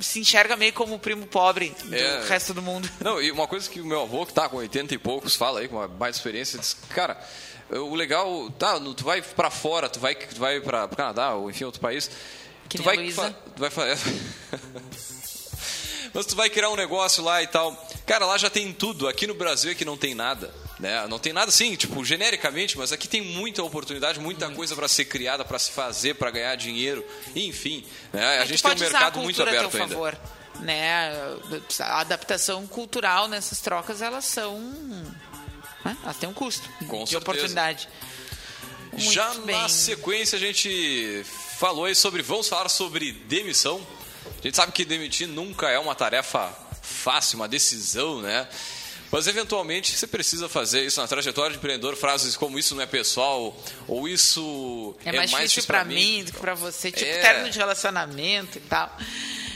se enxerga meio como o primo pobre do É. resto do mundo. Não, e uma coisa que o meu avô, que tá com 80 e poucos, fala aí, com uma mais experiência, diz, cara, o legal, tá, tu vai pra fora, tu vai, tu vai pra, pro Canadá, ou enfim, outro país, Que tu vai, tu vai fazer... Mas tu vai criar um negócio lá e tal. Cara, lá já tem tudo. Aqui no Brasil é que não tem nada. Né? Não tem nada assim, tipo, genericamente, mas aqui tem muita oportunidade, muita coisa para ser criada, para se fazer, para ganhar dinheiro, enfim. Né? A É que gente tem um mercado a muito cultura a aberto teu ainda. favor, né? A adaptação cultural nessas trocas, elas são... né? Elas têm um custo Com de certeza. oportunidade. Muito Já bem. na sequência a gente falou aí sobre. Vamos falar sobre demissão. A gente sabe que demitir nunca é uma tarefa fácil, uma decisão, né? Mas eventualmente você precisa fazer isso na trajetória de empreendedor, frases como isso não é pessoal, ou isso É mais, difícil pra mim do que pra você, tipo É. término de relacionamento e tal.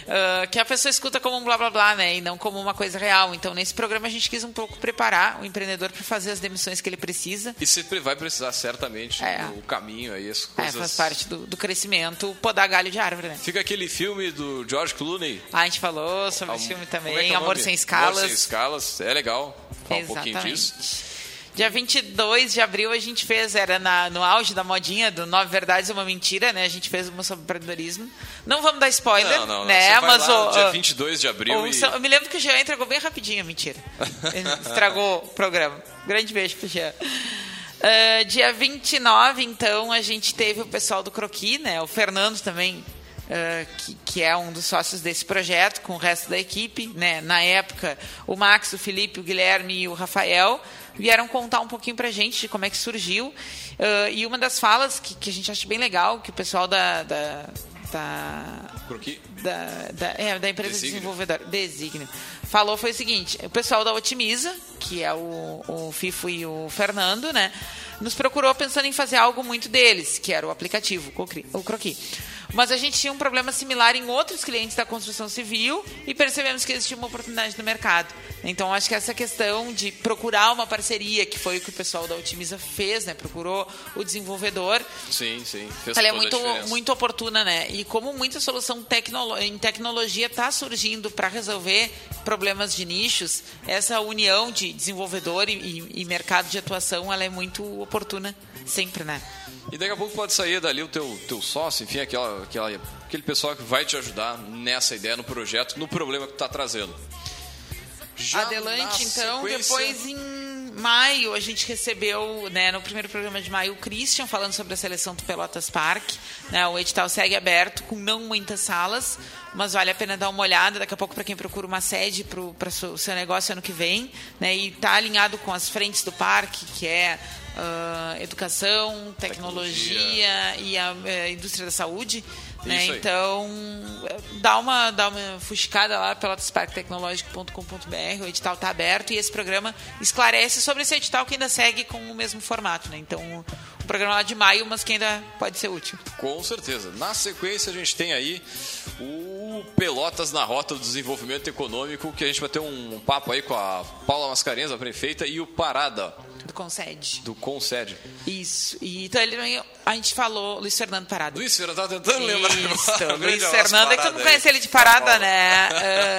Ah, que a pessoa escuta como um blá blá blá, né? E não como uma coisa real. Então, nesse programa, a gente quis um pouco preparar o empreendedor para fazer as demissões que ele precisa. E você vai precisar certamente É. no caminho aí, as É, coisas. faz parte do, do crescimento, podar galho de árvore, né? Fica aquele filme do George Clooney. Ah, a gente falou sobre esse filme Como é que também, é o Amor? Sem Escalas. Amor Sem Escalas, é legal. Fala um pouquinho disso. Dia 22 de abril a gente fez, era na- no auge da modinha do Nove Verdades e Uma Mentira, né? A gente fez uma sobre empreendedorismo. Não vamos dar spoiler, Não, não, não. né? Vai Mas lá o, dia o- 22 de abril o e... Eu me lembro que o Jean entregou bem rapidinho, mentira. Ele estragou o programa. Grande beijo pro Jean. Ah, dia 29, então, a gente teve o pessoal do Croqui, né? O Fernando também, ah, que, que é um dos sócios desse projeto, com o resto da equipe, né? Na época, o Max, o Felipe, o Guilherme e o Rafael vieram contar um pouquinho pra gente de como é que surgiu. Ah, e uma das falas que, que a gente acha bem legal, que o pessoal da- da- da da, da, é, da empresa Designio. desenvolvedora Designio falou foi o seguinte: o pessoal da Otimiza, que é o, o FIFO e o Fernando, né, nos procurou pensando em fazer algo muito deles, que era o aplicativo, o Croqui. Mas a gente tinha um problema similar em outros clientes da construção civil e percebemos que existia uma oportunidade no mercado. Então, acho que essa questão de procurar uma parceria, que foi o que o pessoal da Otimiza fez, né? Procurou o desenvolvedor, Sim, sim. Fez ela é muito, muito oportuna, né? E como muita solução tecnolo- em tecnologia está surgindo para resolver problemas de nichos, essa união de desenvolvedor e, e- e mercado de atuação, ela é muito oportuna sempre, né? E daqui a pouco pode sair dali o teu, teu sócio, enfim, aquela, aquela, aquele pessoal que vai te ajudar nessa ideia, no projeto, no problema que tu tá trazendo. Já Adelante, então. sequência- Depois, em maio, a gente recebeu, né, no primeiro programa de maio, o Christian falando sobre a seleção do Pelotas Park. Né, o edital segue aberto, com não muitas salas, mas vale a pena dar uma olhada. Daqui a pouco, para quem procura uma sede para o seu negócio ano que vem. Né, e está alinhado com as frentes do parque, que é ah, educação, tecnologia, e a eh, indústria da saúde. Né? Isso aí. Então, eh, dá uma, dá uma fuscada lá pela parktecnologico.com.br, o edital está aberto e esse programa esclarece sobre esse edital que ainda segue com o mesmo formato. Né? Então, um programa lá de maio, mas que ainda pode ser útil. Com certeza. Na sequência, a gente tem aí o Pelotas na Rota do Desenvolvimento Econômico, que a gente vai ter um papo aí com a Paula Mascarenhas, a prefeita, e o Parada, Do Concede. do Concede. Isso. E, então, ele, a gente falou, Luiz Fernando Parada. Luiz Fernando, tava tentando lembrar. Isso, Luiz Fernando, é que tu não conhece ele de parada, né?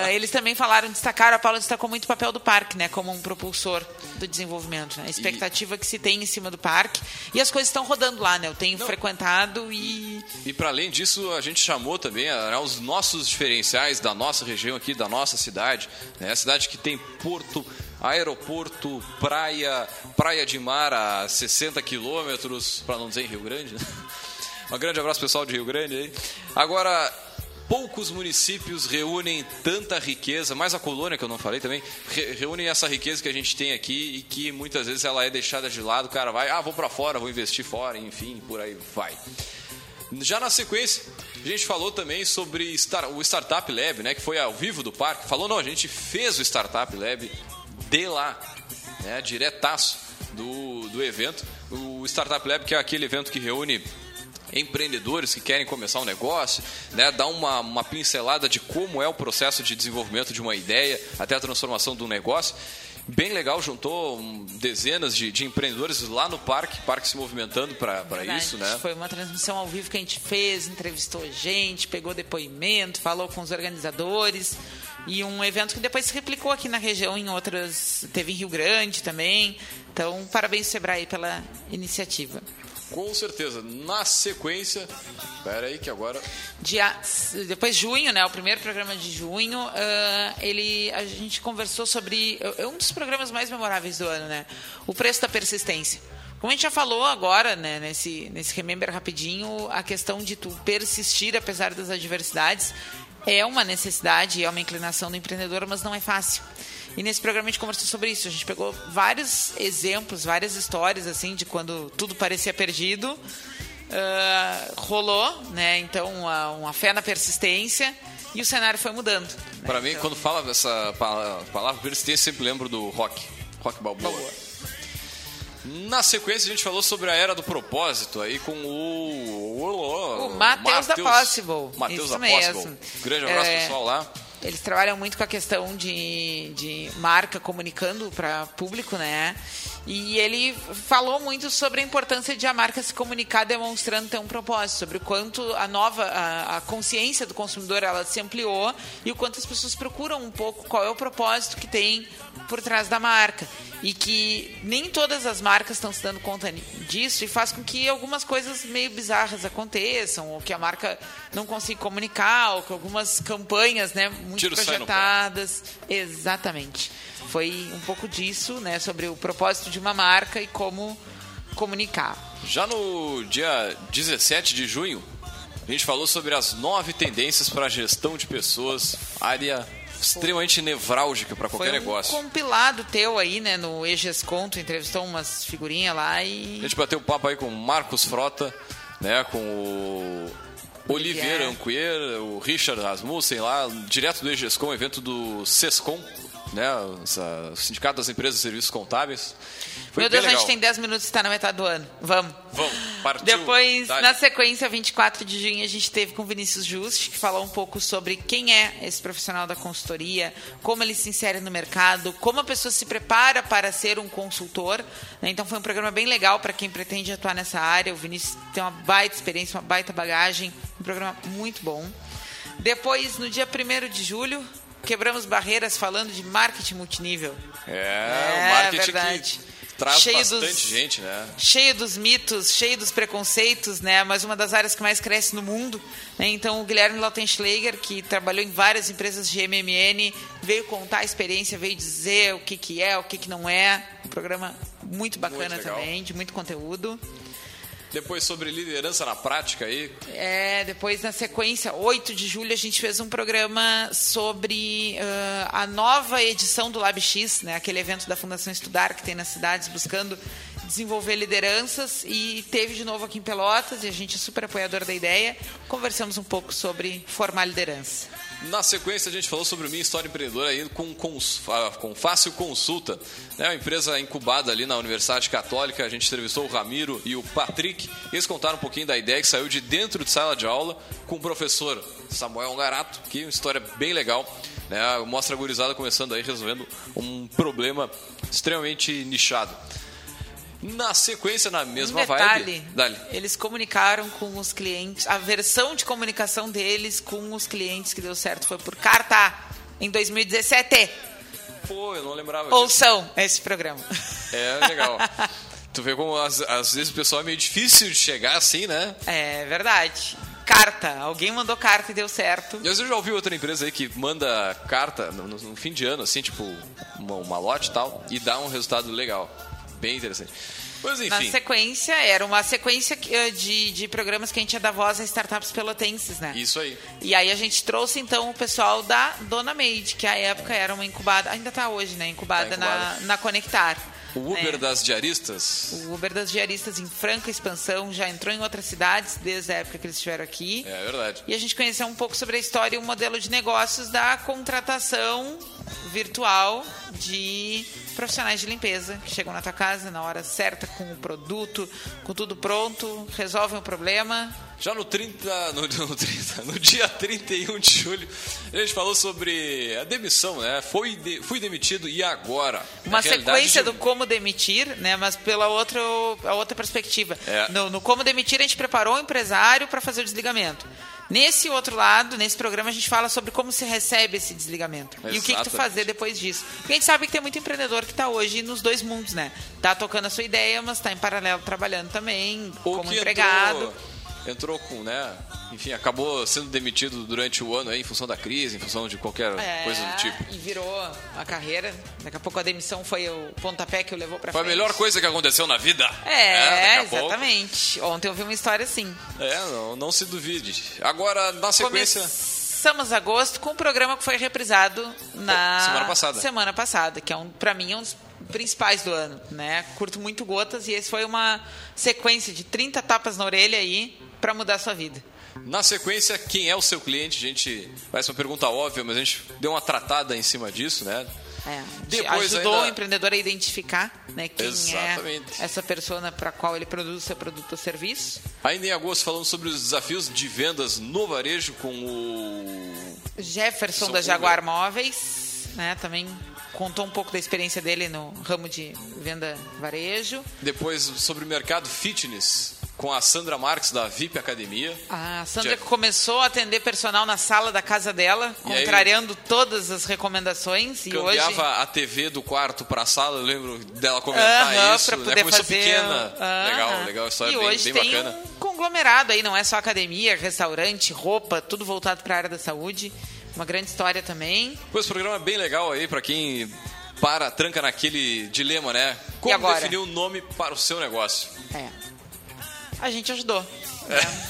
Ah, eles também falaram, destacaram, a Paula destacou muito o papel do parque, né? Como um propulsor do desenvolvimento, né? A expectativa que se tem em cima do parque. E as coisas estão rodando lá, né? Eu tenho frequentado e E para além disso, a gente chamou também né, os nossos diferenciais da nossa região aqui, da nossa cidade. Né? A cidade que tem porto, aeroporto, praia, praia de mar a 60 quilômetros, para não dizer em Rio Grande. Né? Um grande abraço pessoal de Rio Grande aí. Agora, poucos municípios reúnem tanta riqueza, mais a colônia que eu não falei também, re- reúnem essa riqueza que a gente tem aqui e que muitas vezes ela é deixada de lado. O cara vai, ah, vou para fora, vou investir fora, enfim, por aí vai. Já na sequência, a gente falou também sobre o Startup Lab, né, que foi ao vivo do parque. Falou, não, a gente fez o Startup Lab de lá, né, diretaço do, do evento. O Startup Lab, que é aquele evento que reúne empreendedores que querem começar um negócio, né, dá uma, uma pincelada de como é o processo de desenvolvimento de uma ideia até a transformação do negócio. bem legal, juntou hum, dezenas de, de empreendedores lá no parque, parque se movimentando para isso, né? Foi uma transmissão ao vivo que a gente fez, entrevistou gente, pegou depoimento, falou com os organizadores. E um evento que depois se replicou aqui na região em outras. Teve em Rio Grande também. Então, parabéns, Sebrae, pela iniciativa. Com certeza. Na sequência, espera aí que agora Dia, depois junho, né? O primeiro programa de junho, ah, ele, a gente conversou sobre é um dos programas mais memoráveis do ano, né? O preço da persistência. Como a gente já falou agora, né, nesse, nesse Remember rapidinho, a questão de tu persistir apesar das adversidades é uma necessidade, é uma inclinação do empreendedor, mas não é fácil. E nesse programa a gente conversou sobre isso. A gente pegou vários exemplos, várias histórias, assim, de quando tudo parecia perdido. Ah, rolou, né? Então, uma, uma fé na persistência e o cenário foi mudando. né? Para mim, Então, quando fala essa pala- palavra persistência, sempre lembro do rock. Rock Balboa. Na sequência, a gente falou sobre a era do propósito aí com o. O, O Matheus da Possible. Matheus da Possible. mesmo. Grande abraço, É, pessoal lá. Eles trabalham muito com a questão de, de marca comunicando para público, né? E ele falou muito sobre a importância de a marca se comunicar demonstrando ter um propósito, sobre o quanto a nova a, a consciência do consumidor ela se ampliou e o quanto as pessoas procuram um pouco qual é o propósito que tem por trás da marca. E que nem todas as marcas estão se dando conta disso e faz com que algumas coisas meio bizarras aconteçam ou que a marca não consiga comunicar ou que algumas campanhas, né, muito Tiro projetadas, exatamente. Foi um pouco disso, né, sobre o propósito de uma marca e como comunicar. Já no dia 17 de junho, a gente falou sobre as nove tendências para a gestão de pessoas, área extremamente nevrálgica para qualquer Foi um negócio. compilado teu aí, né, no Egesconto, entrevistou umas figurinhas lá A e gente bateu papo aí com o Marcos Frota, né, com o Olivier Olivier. Anquier, o Richard Rasmussen lá, direto do EGESCOM, evento do SESCOM, né, essa- o Sindicato das Empresas de Serviços Contábeis. Foi Meu Deus, a legal. gente tem 10 minutos e está na metade do ano. Vamos. Vamos, partiu. Depois, na sequência, 24 de junho, a gente teve com o Vinícius Juste, que falou um pouco sobre quem é esse profissional da consultoria, como ele se insere no mercado, como a pessoa se prepara para ser um consultor. né? Então, foi um programa bem legal para quem pretende atuar nessa área. O Vinícius tem uma baita experiência, uma baita bagagem. Um programa muito bom. Depois, no dia 1 de julho, quebramos barreiras falando de marketing multinível. É, o marketing verdade. que traz Cheio bastante dos- gente, né? cheio dos mitos, cheio dos preconceitos, né? Mas uma das áreas que mais cresce no mundo. Né? Então, o Guilherme Lautenschläger, que trabalhou em várias empresas de MMN, veio contar a experiência, veio dizer o que, que é, o que, que não é. Um programa muito bacana legal. também, de muito conteúdo. Depois sobre liderança na prática aí, É, depois, na sequência, 8 de julho, a gente fez um programa sobre ah, a nova edição do LabX, né, aquele evento da Fundação Estudar que tem nas cidades buscando desenvolver lideranças. E teve de novo aqui em Pelotas, e a gente é super apoiador da ideia. Conversamos um pouco sobre formar liderança. Na sequência, a gente falou sobre minha história empreendedora aí com, com Fácil Consulta, né? uma empresa incubada ali na Universidade Católica. A gente entrevistou o Ramiro e o Patrick. Eles contaram um pouquinho da ideia que saiu de dentro de sala de aula com o professor Samuel Ongarato, que é uma história bem legal. Né? Mostra a gurizada começando aí resolvendo um problema extremamente nichado. Na sequência, na mesma um detalhe, vibe. Dali. eles comunicaram com os clientes, a versão de comunicação deles com os clientes que deu certo foi por carta em 2017. Pô, eu não lembrava disso. Ouçam esse programa. É legal. tu vê como às, às vezes o pessoal é meio difícil de chegar assim, né? É verdade. Carta. Alguém mandou carta e deu certo. Às vezes eu já ouvi outra empresa aí que manda carta no, no- no fim de ano, assim, tipo, uma, uma lote e tal, e dá um resultado legal. Bem interessante. Mas Na enfim, sequência, era uma sequência eh, de, de programas que a gente ia dar voz a startups pelotenses, né? isso aí. E aí a gente trouxe então o pessoal da Dona Made, que à época era uma incubada, ainda está hoje, né? Incubada, Tá incubada. Na, na Conectar. O Uber né? das diaristas. O Uber das diaristas em franca expansão, já entrou em outras cidades desde a época que eles estiveram aqui. É verdade. E a gente conheceu um pouco sobre a história e o modelo de negócios da contratação virtual de profissionais de limpeza que chegam na tua casa na hora certa, com o produto, com tudo pronto, resolvem o problema. Já no 30, no, no 30, no dia 31 de julho, a gente falou sobre a demissão, né? Foi de- fui demitido e agora? Uma sequência de- do como demitir, né? Mas pela outra, a outra perspectiva. É. No, no como demitir, a gente preparou o empresário para fazer o desligamento. Nesse outro lado, nesse programa, a gente fala sobre como se recebe esse desligamento. E o que, que tu Exatamente. fazer depois disso. Porque a gente sabe que tem muito empreendedor que está hoje nos dois mundos, né? Tá tocando a sua ideia, mas está em paralelo trabalhando também, Ou como empregado. Entrou, entrou com, né? Enfim, acabou sendo demitido durante o ano aí, em função da crise, em função de qualquer É, coisa do tipo. E virou a carreira. Daqui a pouco a demissão foi o pontapé que o levou para Foi a frente. melhor coisa que aconteceu na vida. É, daqui a pouco. exatamente. Ontem eu vi uma história assim. É, não, não se duvide. Agora, na sequência. Começamos agosto com um programa que foi reprisado na Semana passada. semana passada, que é um, para mim é um dos principais do ano, né? Curto muito gotas e esse foi uma sequência de 30 tapas na orelha aí para mudar a sua vida. Na sequência, quem é o seu cliente? A gente. Parece uma pergunta óbvia, mas a gente deu uma tratada em cima disso, né? É, Depois ajudou ainda- o empreendedor a identificar né, quem Exatamente. é essa pessoa para qual ele produz seu produto ou serviço. Ainda em agosto, falando sobre os desafios de vendas no varejo com o. Jefferson São da. Jaguar Móveis, né, também contou um pouco da experiência dele no ramo de venda varejo. Depois sobre o mercado fitness com a Sandra Marques da VIP Academia. A Sandra que começou a atender personal na sala da casa dela, E aí- contrariando todas as recomendações. E hoje. Cambiava a TV do quarto para a sala, eu lembro dela comentar Aham, isso. pra né? poder Começou fazer. pequena. Aham. Legal, legal, a história E bem, hoje bem tem bacana. um conglomerado aí, não é só academia, restaurante, roupa, tudo voltado para a área da saúde. Uma grande história também. Pois programa é bem legal aí para quem para, tranca naquele dilema, né? Como definir o nome para o seu negócio? É. A gente ajudou.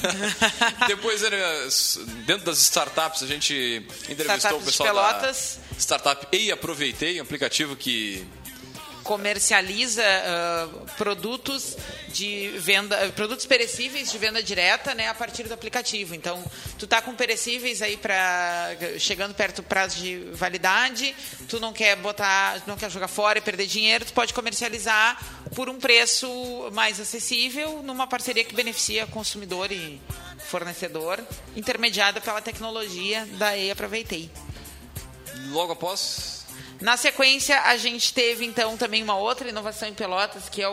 Depois, né, dentro das startups, a gente entrevistou Startups o pessoal da Startup Ei Aproveitei, um aplicativo que comercializa ah, produtos de venda, produtos perecíveis de venda direta, né, a partir do aplicativo. Então, tu tá com perecíveis aí para chegando perto do prazo de validade, tu não quer botar, não quer jogar fora e perder dinheiro, tu pode comercializar por um preço mais acessível, numa parceria que beneficia consumidor e fornecedor, intermediada pela tecnologia da E Aproveitei. logo após Na sequência, a gente teve então também uma outra inovação em Pelotas, que é o,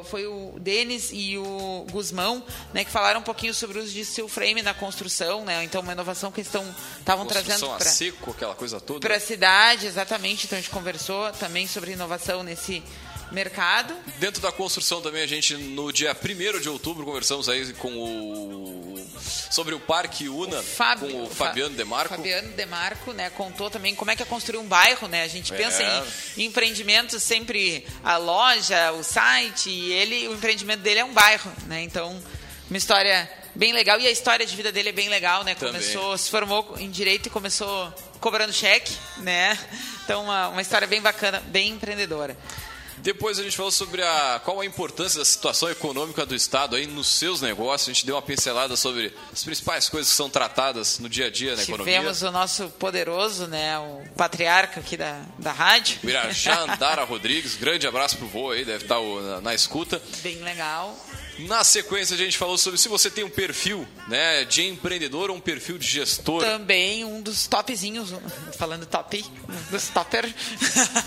o- foi o Denis e o Guzmão, né, que falaram um pouquinho sobre o uso de steel frame na construção, né? Então uma inovação que estão estavam trazendo para seco, aquela coisa toda. para a cidade, exatamente. Então a gente conversou também sobre inovação nesse mercado. Dentro da construção também, a gente, no dia 1 de outubro, conversamos aí com o. sobre o Parque Una, Fábio- com o Fa- Fabiano Demarco. Fabiano Demarco, né, contou também como é que é construir um bairro, né? A gente É. pensa em empreendimentos sempre a loja, o site, e ele, o empreendimento dele é um bairro, né? Então, uma história bem legal e a história de vida dele é bem legal, né? Também. Começou, se formou em direito e começou cobrando cheque, né? Então, uma, uma história bem bacana, bem empreendedora. Depois a gente falou sobre a, qual a importância da situação econômica do Estado aí nos seus negócios. A gente deu uma pincelada sobre as principais coisas que são tratadas no dia a dia na economia. Tivemos o nosso poderoso, né, o patriarca aqui da, da rádio. Irajá Andara Rodrigues, grande abraço pro vô aí, deve estar na, na escuta. Bem legal. Na sequência a gente falou sobre se você tem um perfil né, de empreendedor ou um perfil de gestor. Também um dos topzinhos, falando top, um dos topper.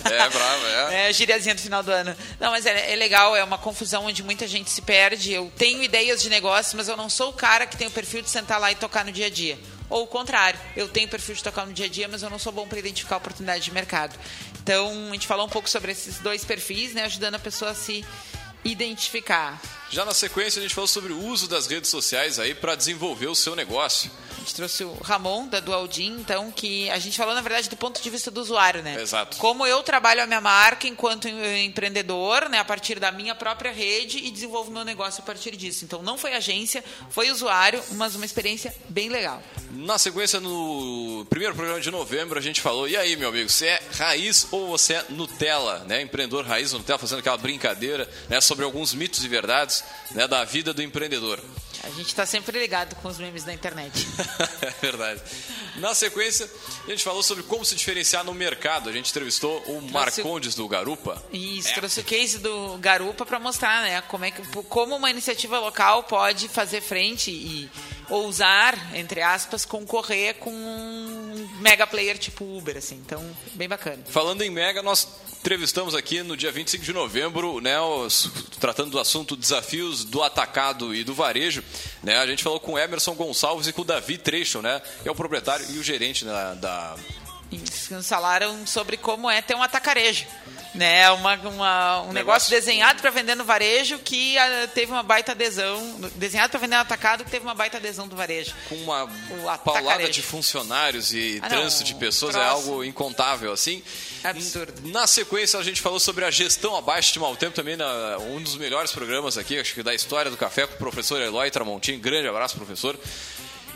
É, bravo, é. É, gíriazinha do final do ano. Não, mas é, é legal, é uma confusão onde muita gente se perde. Eu tenho ideias de negócio, mas eu não sou o cara que tem o perfil de sentar lá e tocar no dia a dia. Ou o contrário, eu tenho perfil de tocar no dia a dia, mas eu não sou bom para identificar oportunidade de mercado. Então, a gente falou um pouco sobre esses dois perfis, né, ajudando a pessoa a se identificar. Já na sequência a gente falou sobre o uso das redes sociais aí para desenvolver o seu negócio. A gente trouxe o Ramon, da Dualdin, então, que a gente falou, na verdade, do ponto de vista do usuário, né? Exato. Como eu trabalho a minha marca enquanto em- empreendedor, né, a partir da minha própria rede e desenvolvo meu negócio a partir disso. Então, não foi agência, foi usuário, mas uma experiência bem legal. Na sequência, no primeiro programa de novembro, a gente falou: e aí, meu amigo, você é raiz ou você é Nutella? Né? Empreendedor raiz ou Nutella, fazendo aquela brincadeira né, sobre alguns mitos e verdades né, da vida do empreendedor. A gente está sempre ligado com os memes da internet. é verdade. Na sequência, a gente falou sobre como se diferenciar no mercado. A gente entrevistou o Marcondes do Garupa. Isso, é. trouxe o case do Garupa para mostrar, né, como é que como uma iniciativa local pode fazer frente e ousar, entre aspas, concorrer com um mega player tipo Uber, assim. Então, bem bacana. Falando em mega, nós entrevistamos aqui no dia 25 de novembro, né, os, tratando do assunto desafios do atacado e do varejo, né, a gente falou com o Emerson Gonçalves e com o Davi Trecho, né, que é o proprietário e o gerente né, da... Falaram sobre como é ter um atacarejo né? Uma, uma um negócio, negócio desenhado para vender no varejo que uh, teve uma baita adesão, desenhado para vender no atacado que teve uma baita adesão do varejo. Com uma paulada de funcionários e ah, trânsito de pessoas é algo incontável, assim. Absurdo. Na sequência, a gente falou sobre a gestão abaixo de mau tempo, também na, um dos melhores programas aqui, acho que da história do café, com o professor Eloy Tramontim. Grande abraço, professor.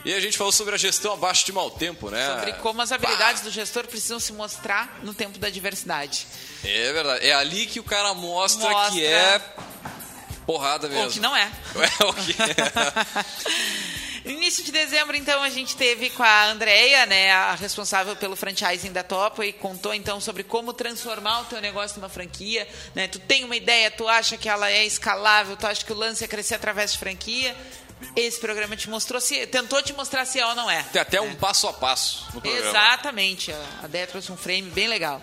E a gente falou sobre a gestão abaixo de mau tempo, né? Sobre como as habilidades do gestor precisam se mostrar no tempo da adversidade. É verdade. É ali que o cara mostra, mostra... que é porrada mesmo. Ou que não é. É o que é. Início de dezembro, então, a gente teve com a Andrea, né, a responsável pelo franchising da Topo, e contou então sobre como transformar o teu negócio numa franquia. Né? Tu tem uma ideia, tu acha que ela é escalável, tu acha que o lance é crescer através de franquia. Esse programa te mostrou se. Tentou te mostrar se é ou não é. Tem até um passo a passo no programa. Exatamente. A Déia trouxe um frame bem legal.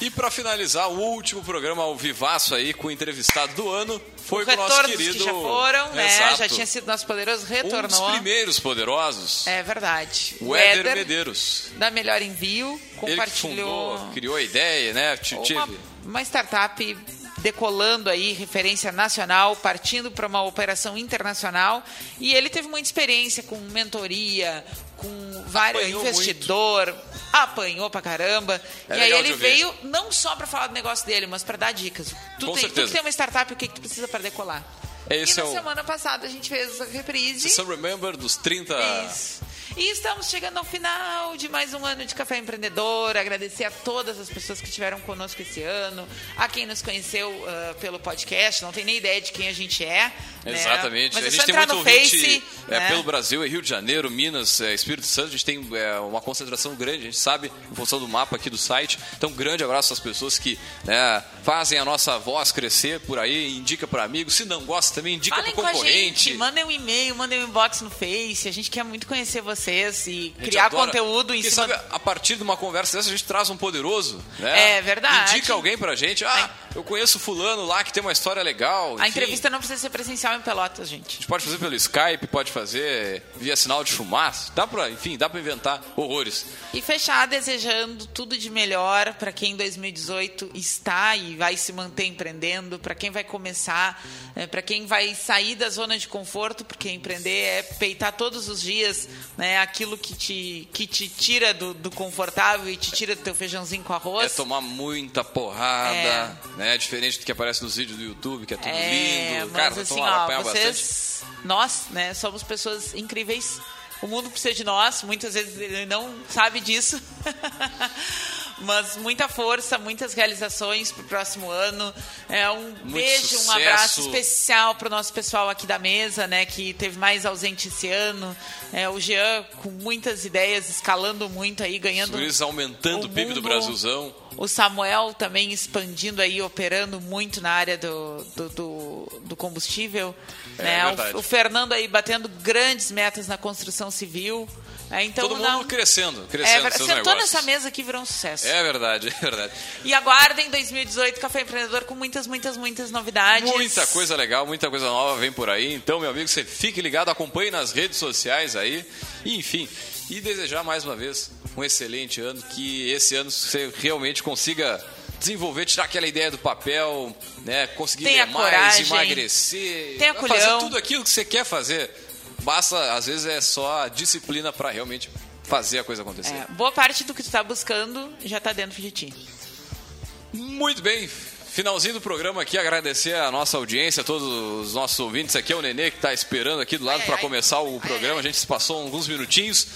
E para finalizar, o último programa ao vivaço aí com o entrevistado do ano foi o, o nosso querido. que já foram, né? Já tinha sido nosso poderoso, retornou. Um dos primeiros poderosos. É verdade. O Éder Medeiros. Da Melhor Envio, compartilhou. Ele fundou, criou a ideia, né? Uma, uma startup decolando aí, referência nacional, partindo para uma operação internacional. E ele teve muita experiência com mentoria, com vários investidor, muito. apanhou pra caramba. É e aí ele veio não só para falar do negócio dele, mas para dar dicas. Tu, tem, tu que tem uma startup, o que, que tu precisa para decolar? Esse e na é o... semana passada a gente fez a reprise. Você remember dos 30 Isso. E estamos chegando ao final de mais um ano de Café Empreendedor. Agradecer a todas as pessoas que estiveram conosco esse ano, a quem nos conheceu uh, pelo podcast, não tem nem ideia de quem a gente é. Né? Exatamente. Mas a gente tem muito ouvinte Face, é, né? pelo Brasil, é Rio de Janeiro, Minas, é, Espírito Santo. A gente tem é, uma concentração grande, a gente sabe, em função do mapa aqui do site. Então, um grande abraço às pessoas que né, fazem a nossa voz crescer por aí, indica para amigos. Se não gosta, também indica para concorrente. Mandem um e-mail, mandem um inbox no Face. A gente quer muito conhecer vocês e criar adora. conteúdo em Quem cima... sabe, a partir de uma conversa dessa, a gente traz um poderoso. Né? É verdade. Indica alguém pra gente. Ah, eu conheço fulano lá que tem uma história legal. A entrevista não precisa ser presencial em Pelotas, gente. A gente pode fazer pelo Skype, pode fazer via sinal de fumaça. Dá pra, enfim, dá pra inventar horrores. E fechar desejando tudo de melhor para quem em 2018 está e vai se manter empreendendo, para quem vai começar, né, para quem vai sair da zona de conforto, porque empreender é peitar todos os dias né, aquilo que te, que te tira do, do confortável e te tira do teu feijãozinho com arroz. É tomar muita porrada, é. né? Diferente do que aparece nos vídeos do YouTube, que é tudo é, lindo. Cara, assim, ó, vocês, bastante. nós, né, somos pessoas incríveis. O mundo precisa de nós, muitas vezes ele não sabe disso. Mas muita força, muitas realizações para o próximo ano. É um Muito beijo, sucesso. um abraço especial para o nosso pessoal aqui da mesa, né? Que teve mais ausente esse ano. É, o Jean com muitas ideias, escalando muito aí, ganhando. Luiz aumentando o, o PIB do Brasilzão. O Samuel também expandindo aí, operando muito na área do, do, do, do combustível. É, né? o, o Fernando aí batendo grandes metas na construção civil. É, então, Todo mundo não... crescendo, crescendo. É, seus sentou negócios. nessa mesa aqui virou um sucesso. É verdade, é verdade. E aguardem 2018 Café Empreendedor com muitas, muitas, muitas novidades. Muita coisa legal, muita coisa nova vem por aí. Então, meu amigo, você fique ligado, acompanhe nas redes sociais aí. E, enfim, e desejar mais uma vez um excelente ano, que esse ano você realmente consiga desenvolver, tirar aquela ideia do papel, né? Conseguir Tenha ler coragem, mais, emagrecer, Tenha fazer tudo aquilo que você quer fazer. Basta, às vezes, é só a disciplina para realmente fazer a coisa acontecer. É, boa parte do que tu está buscando já está dentro de ti. Muito bem. Finalzinho do programa aqui, agradecer a nossa audiência, a todos os nossos ouvintes. Aqui é o Nenê que está esperando aqui do lado para começar o programa. A gente se passou alguns minutinhos.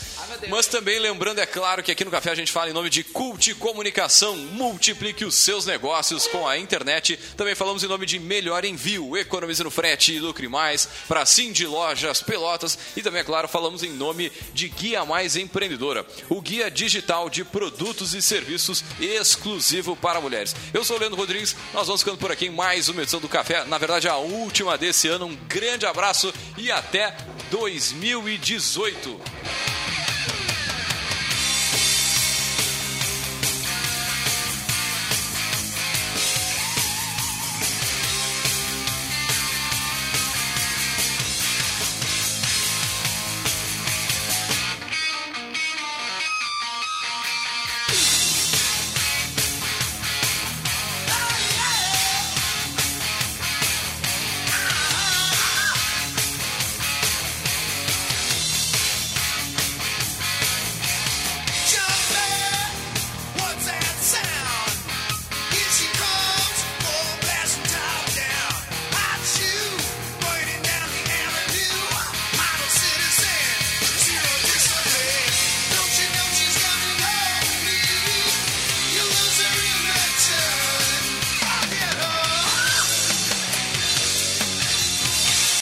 Mas também lembrando, é claro, que aqui no Café a gente fala em nome de Cult Comunicação. Multiplique os seus negócios com a internet. Também falamos em nome de Melhor Envio, economize no frete e lucre mais. Para Sim de Lojas Pelotas. E também, é claro, falamos em nome de Guia Mais Empreendedora, o guia digital de produtos e serviços exclusivo para mulheres. Eu sou o Leandro Rodrigues, nós vamos ficando por aqui em mais uma edição do Café. Na verdade, a última desse ano. Um grande abraço e até 2018.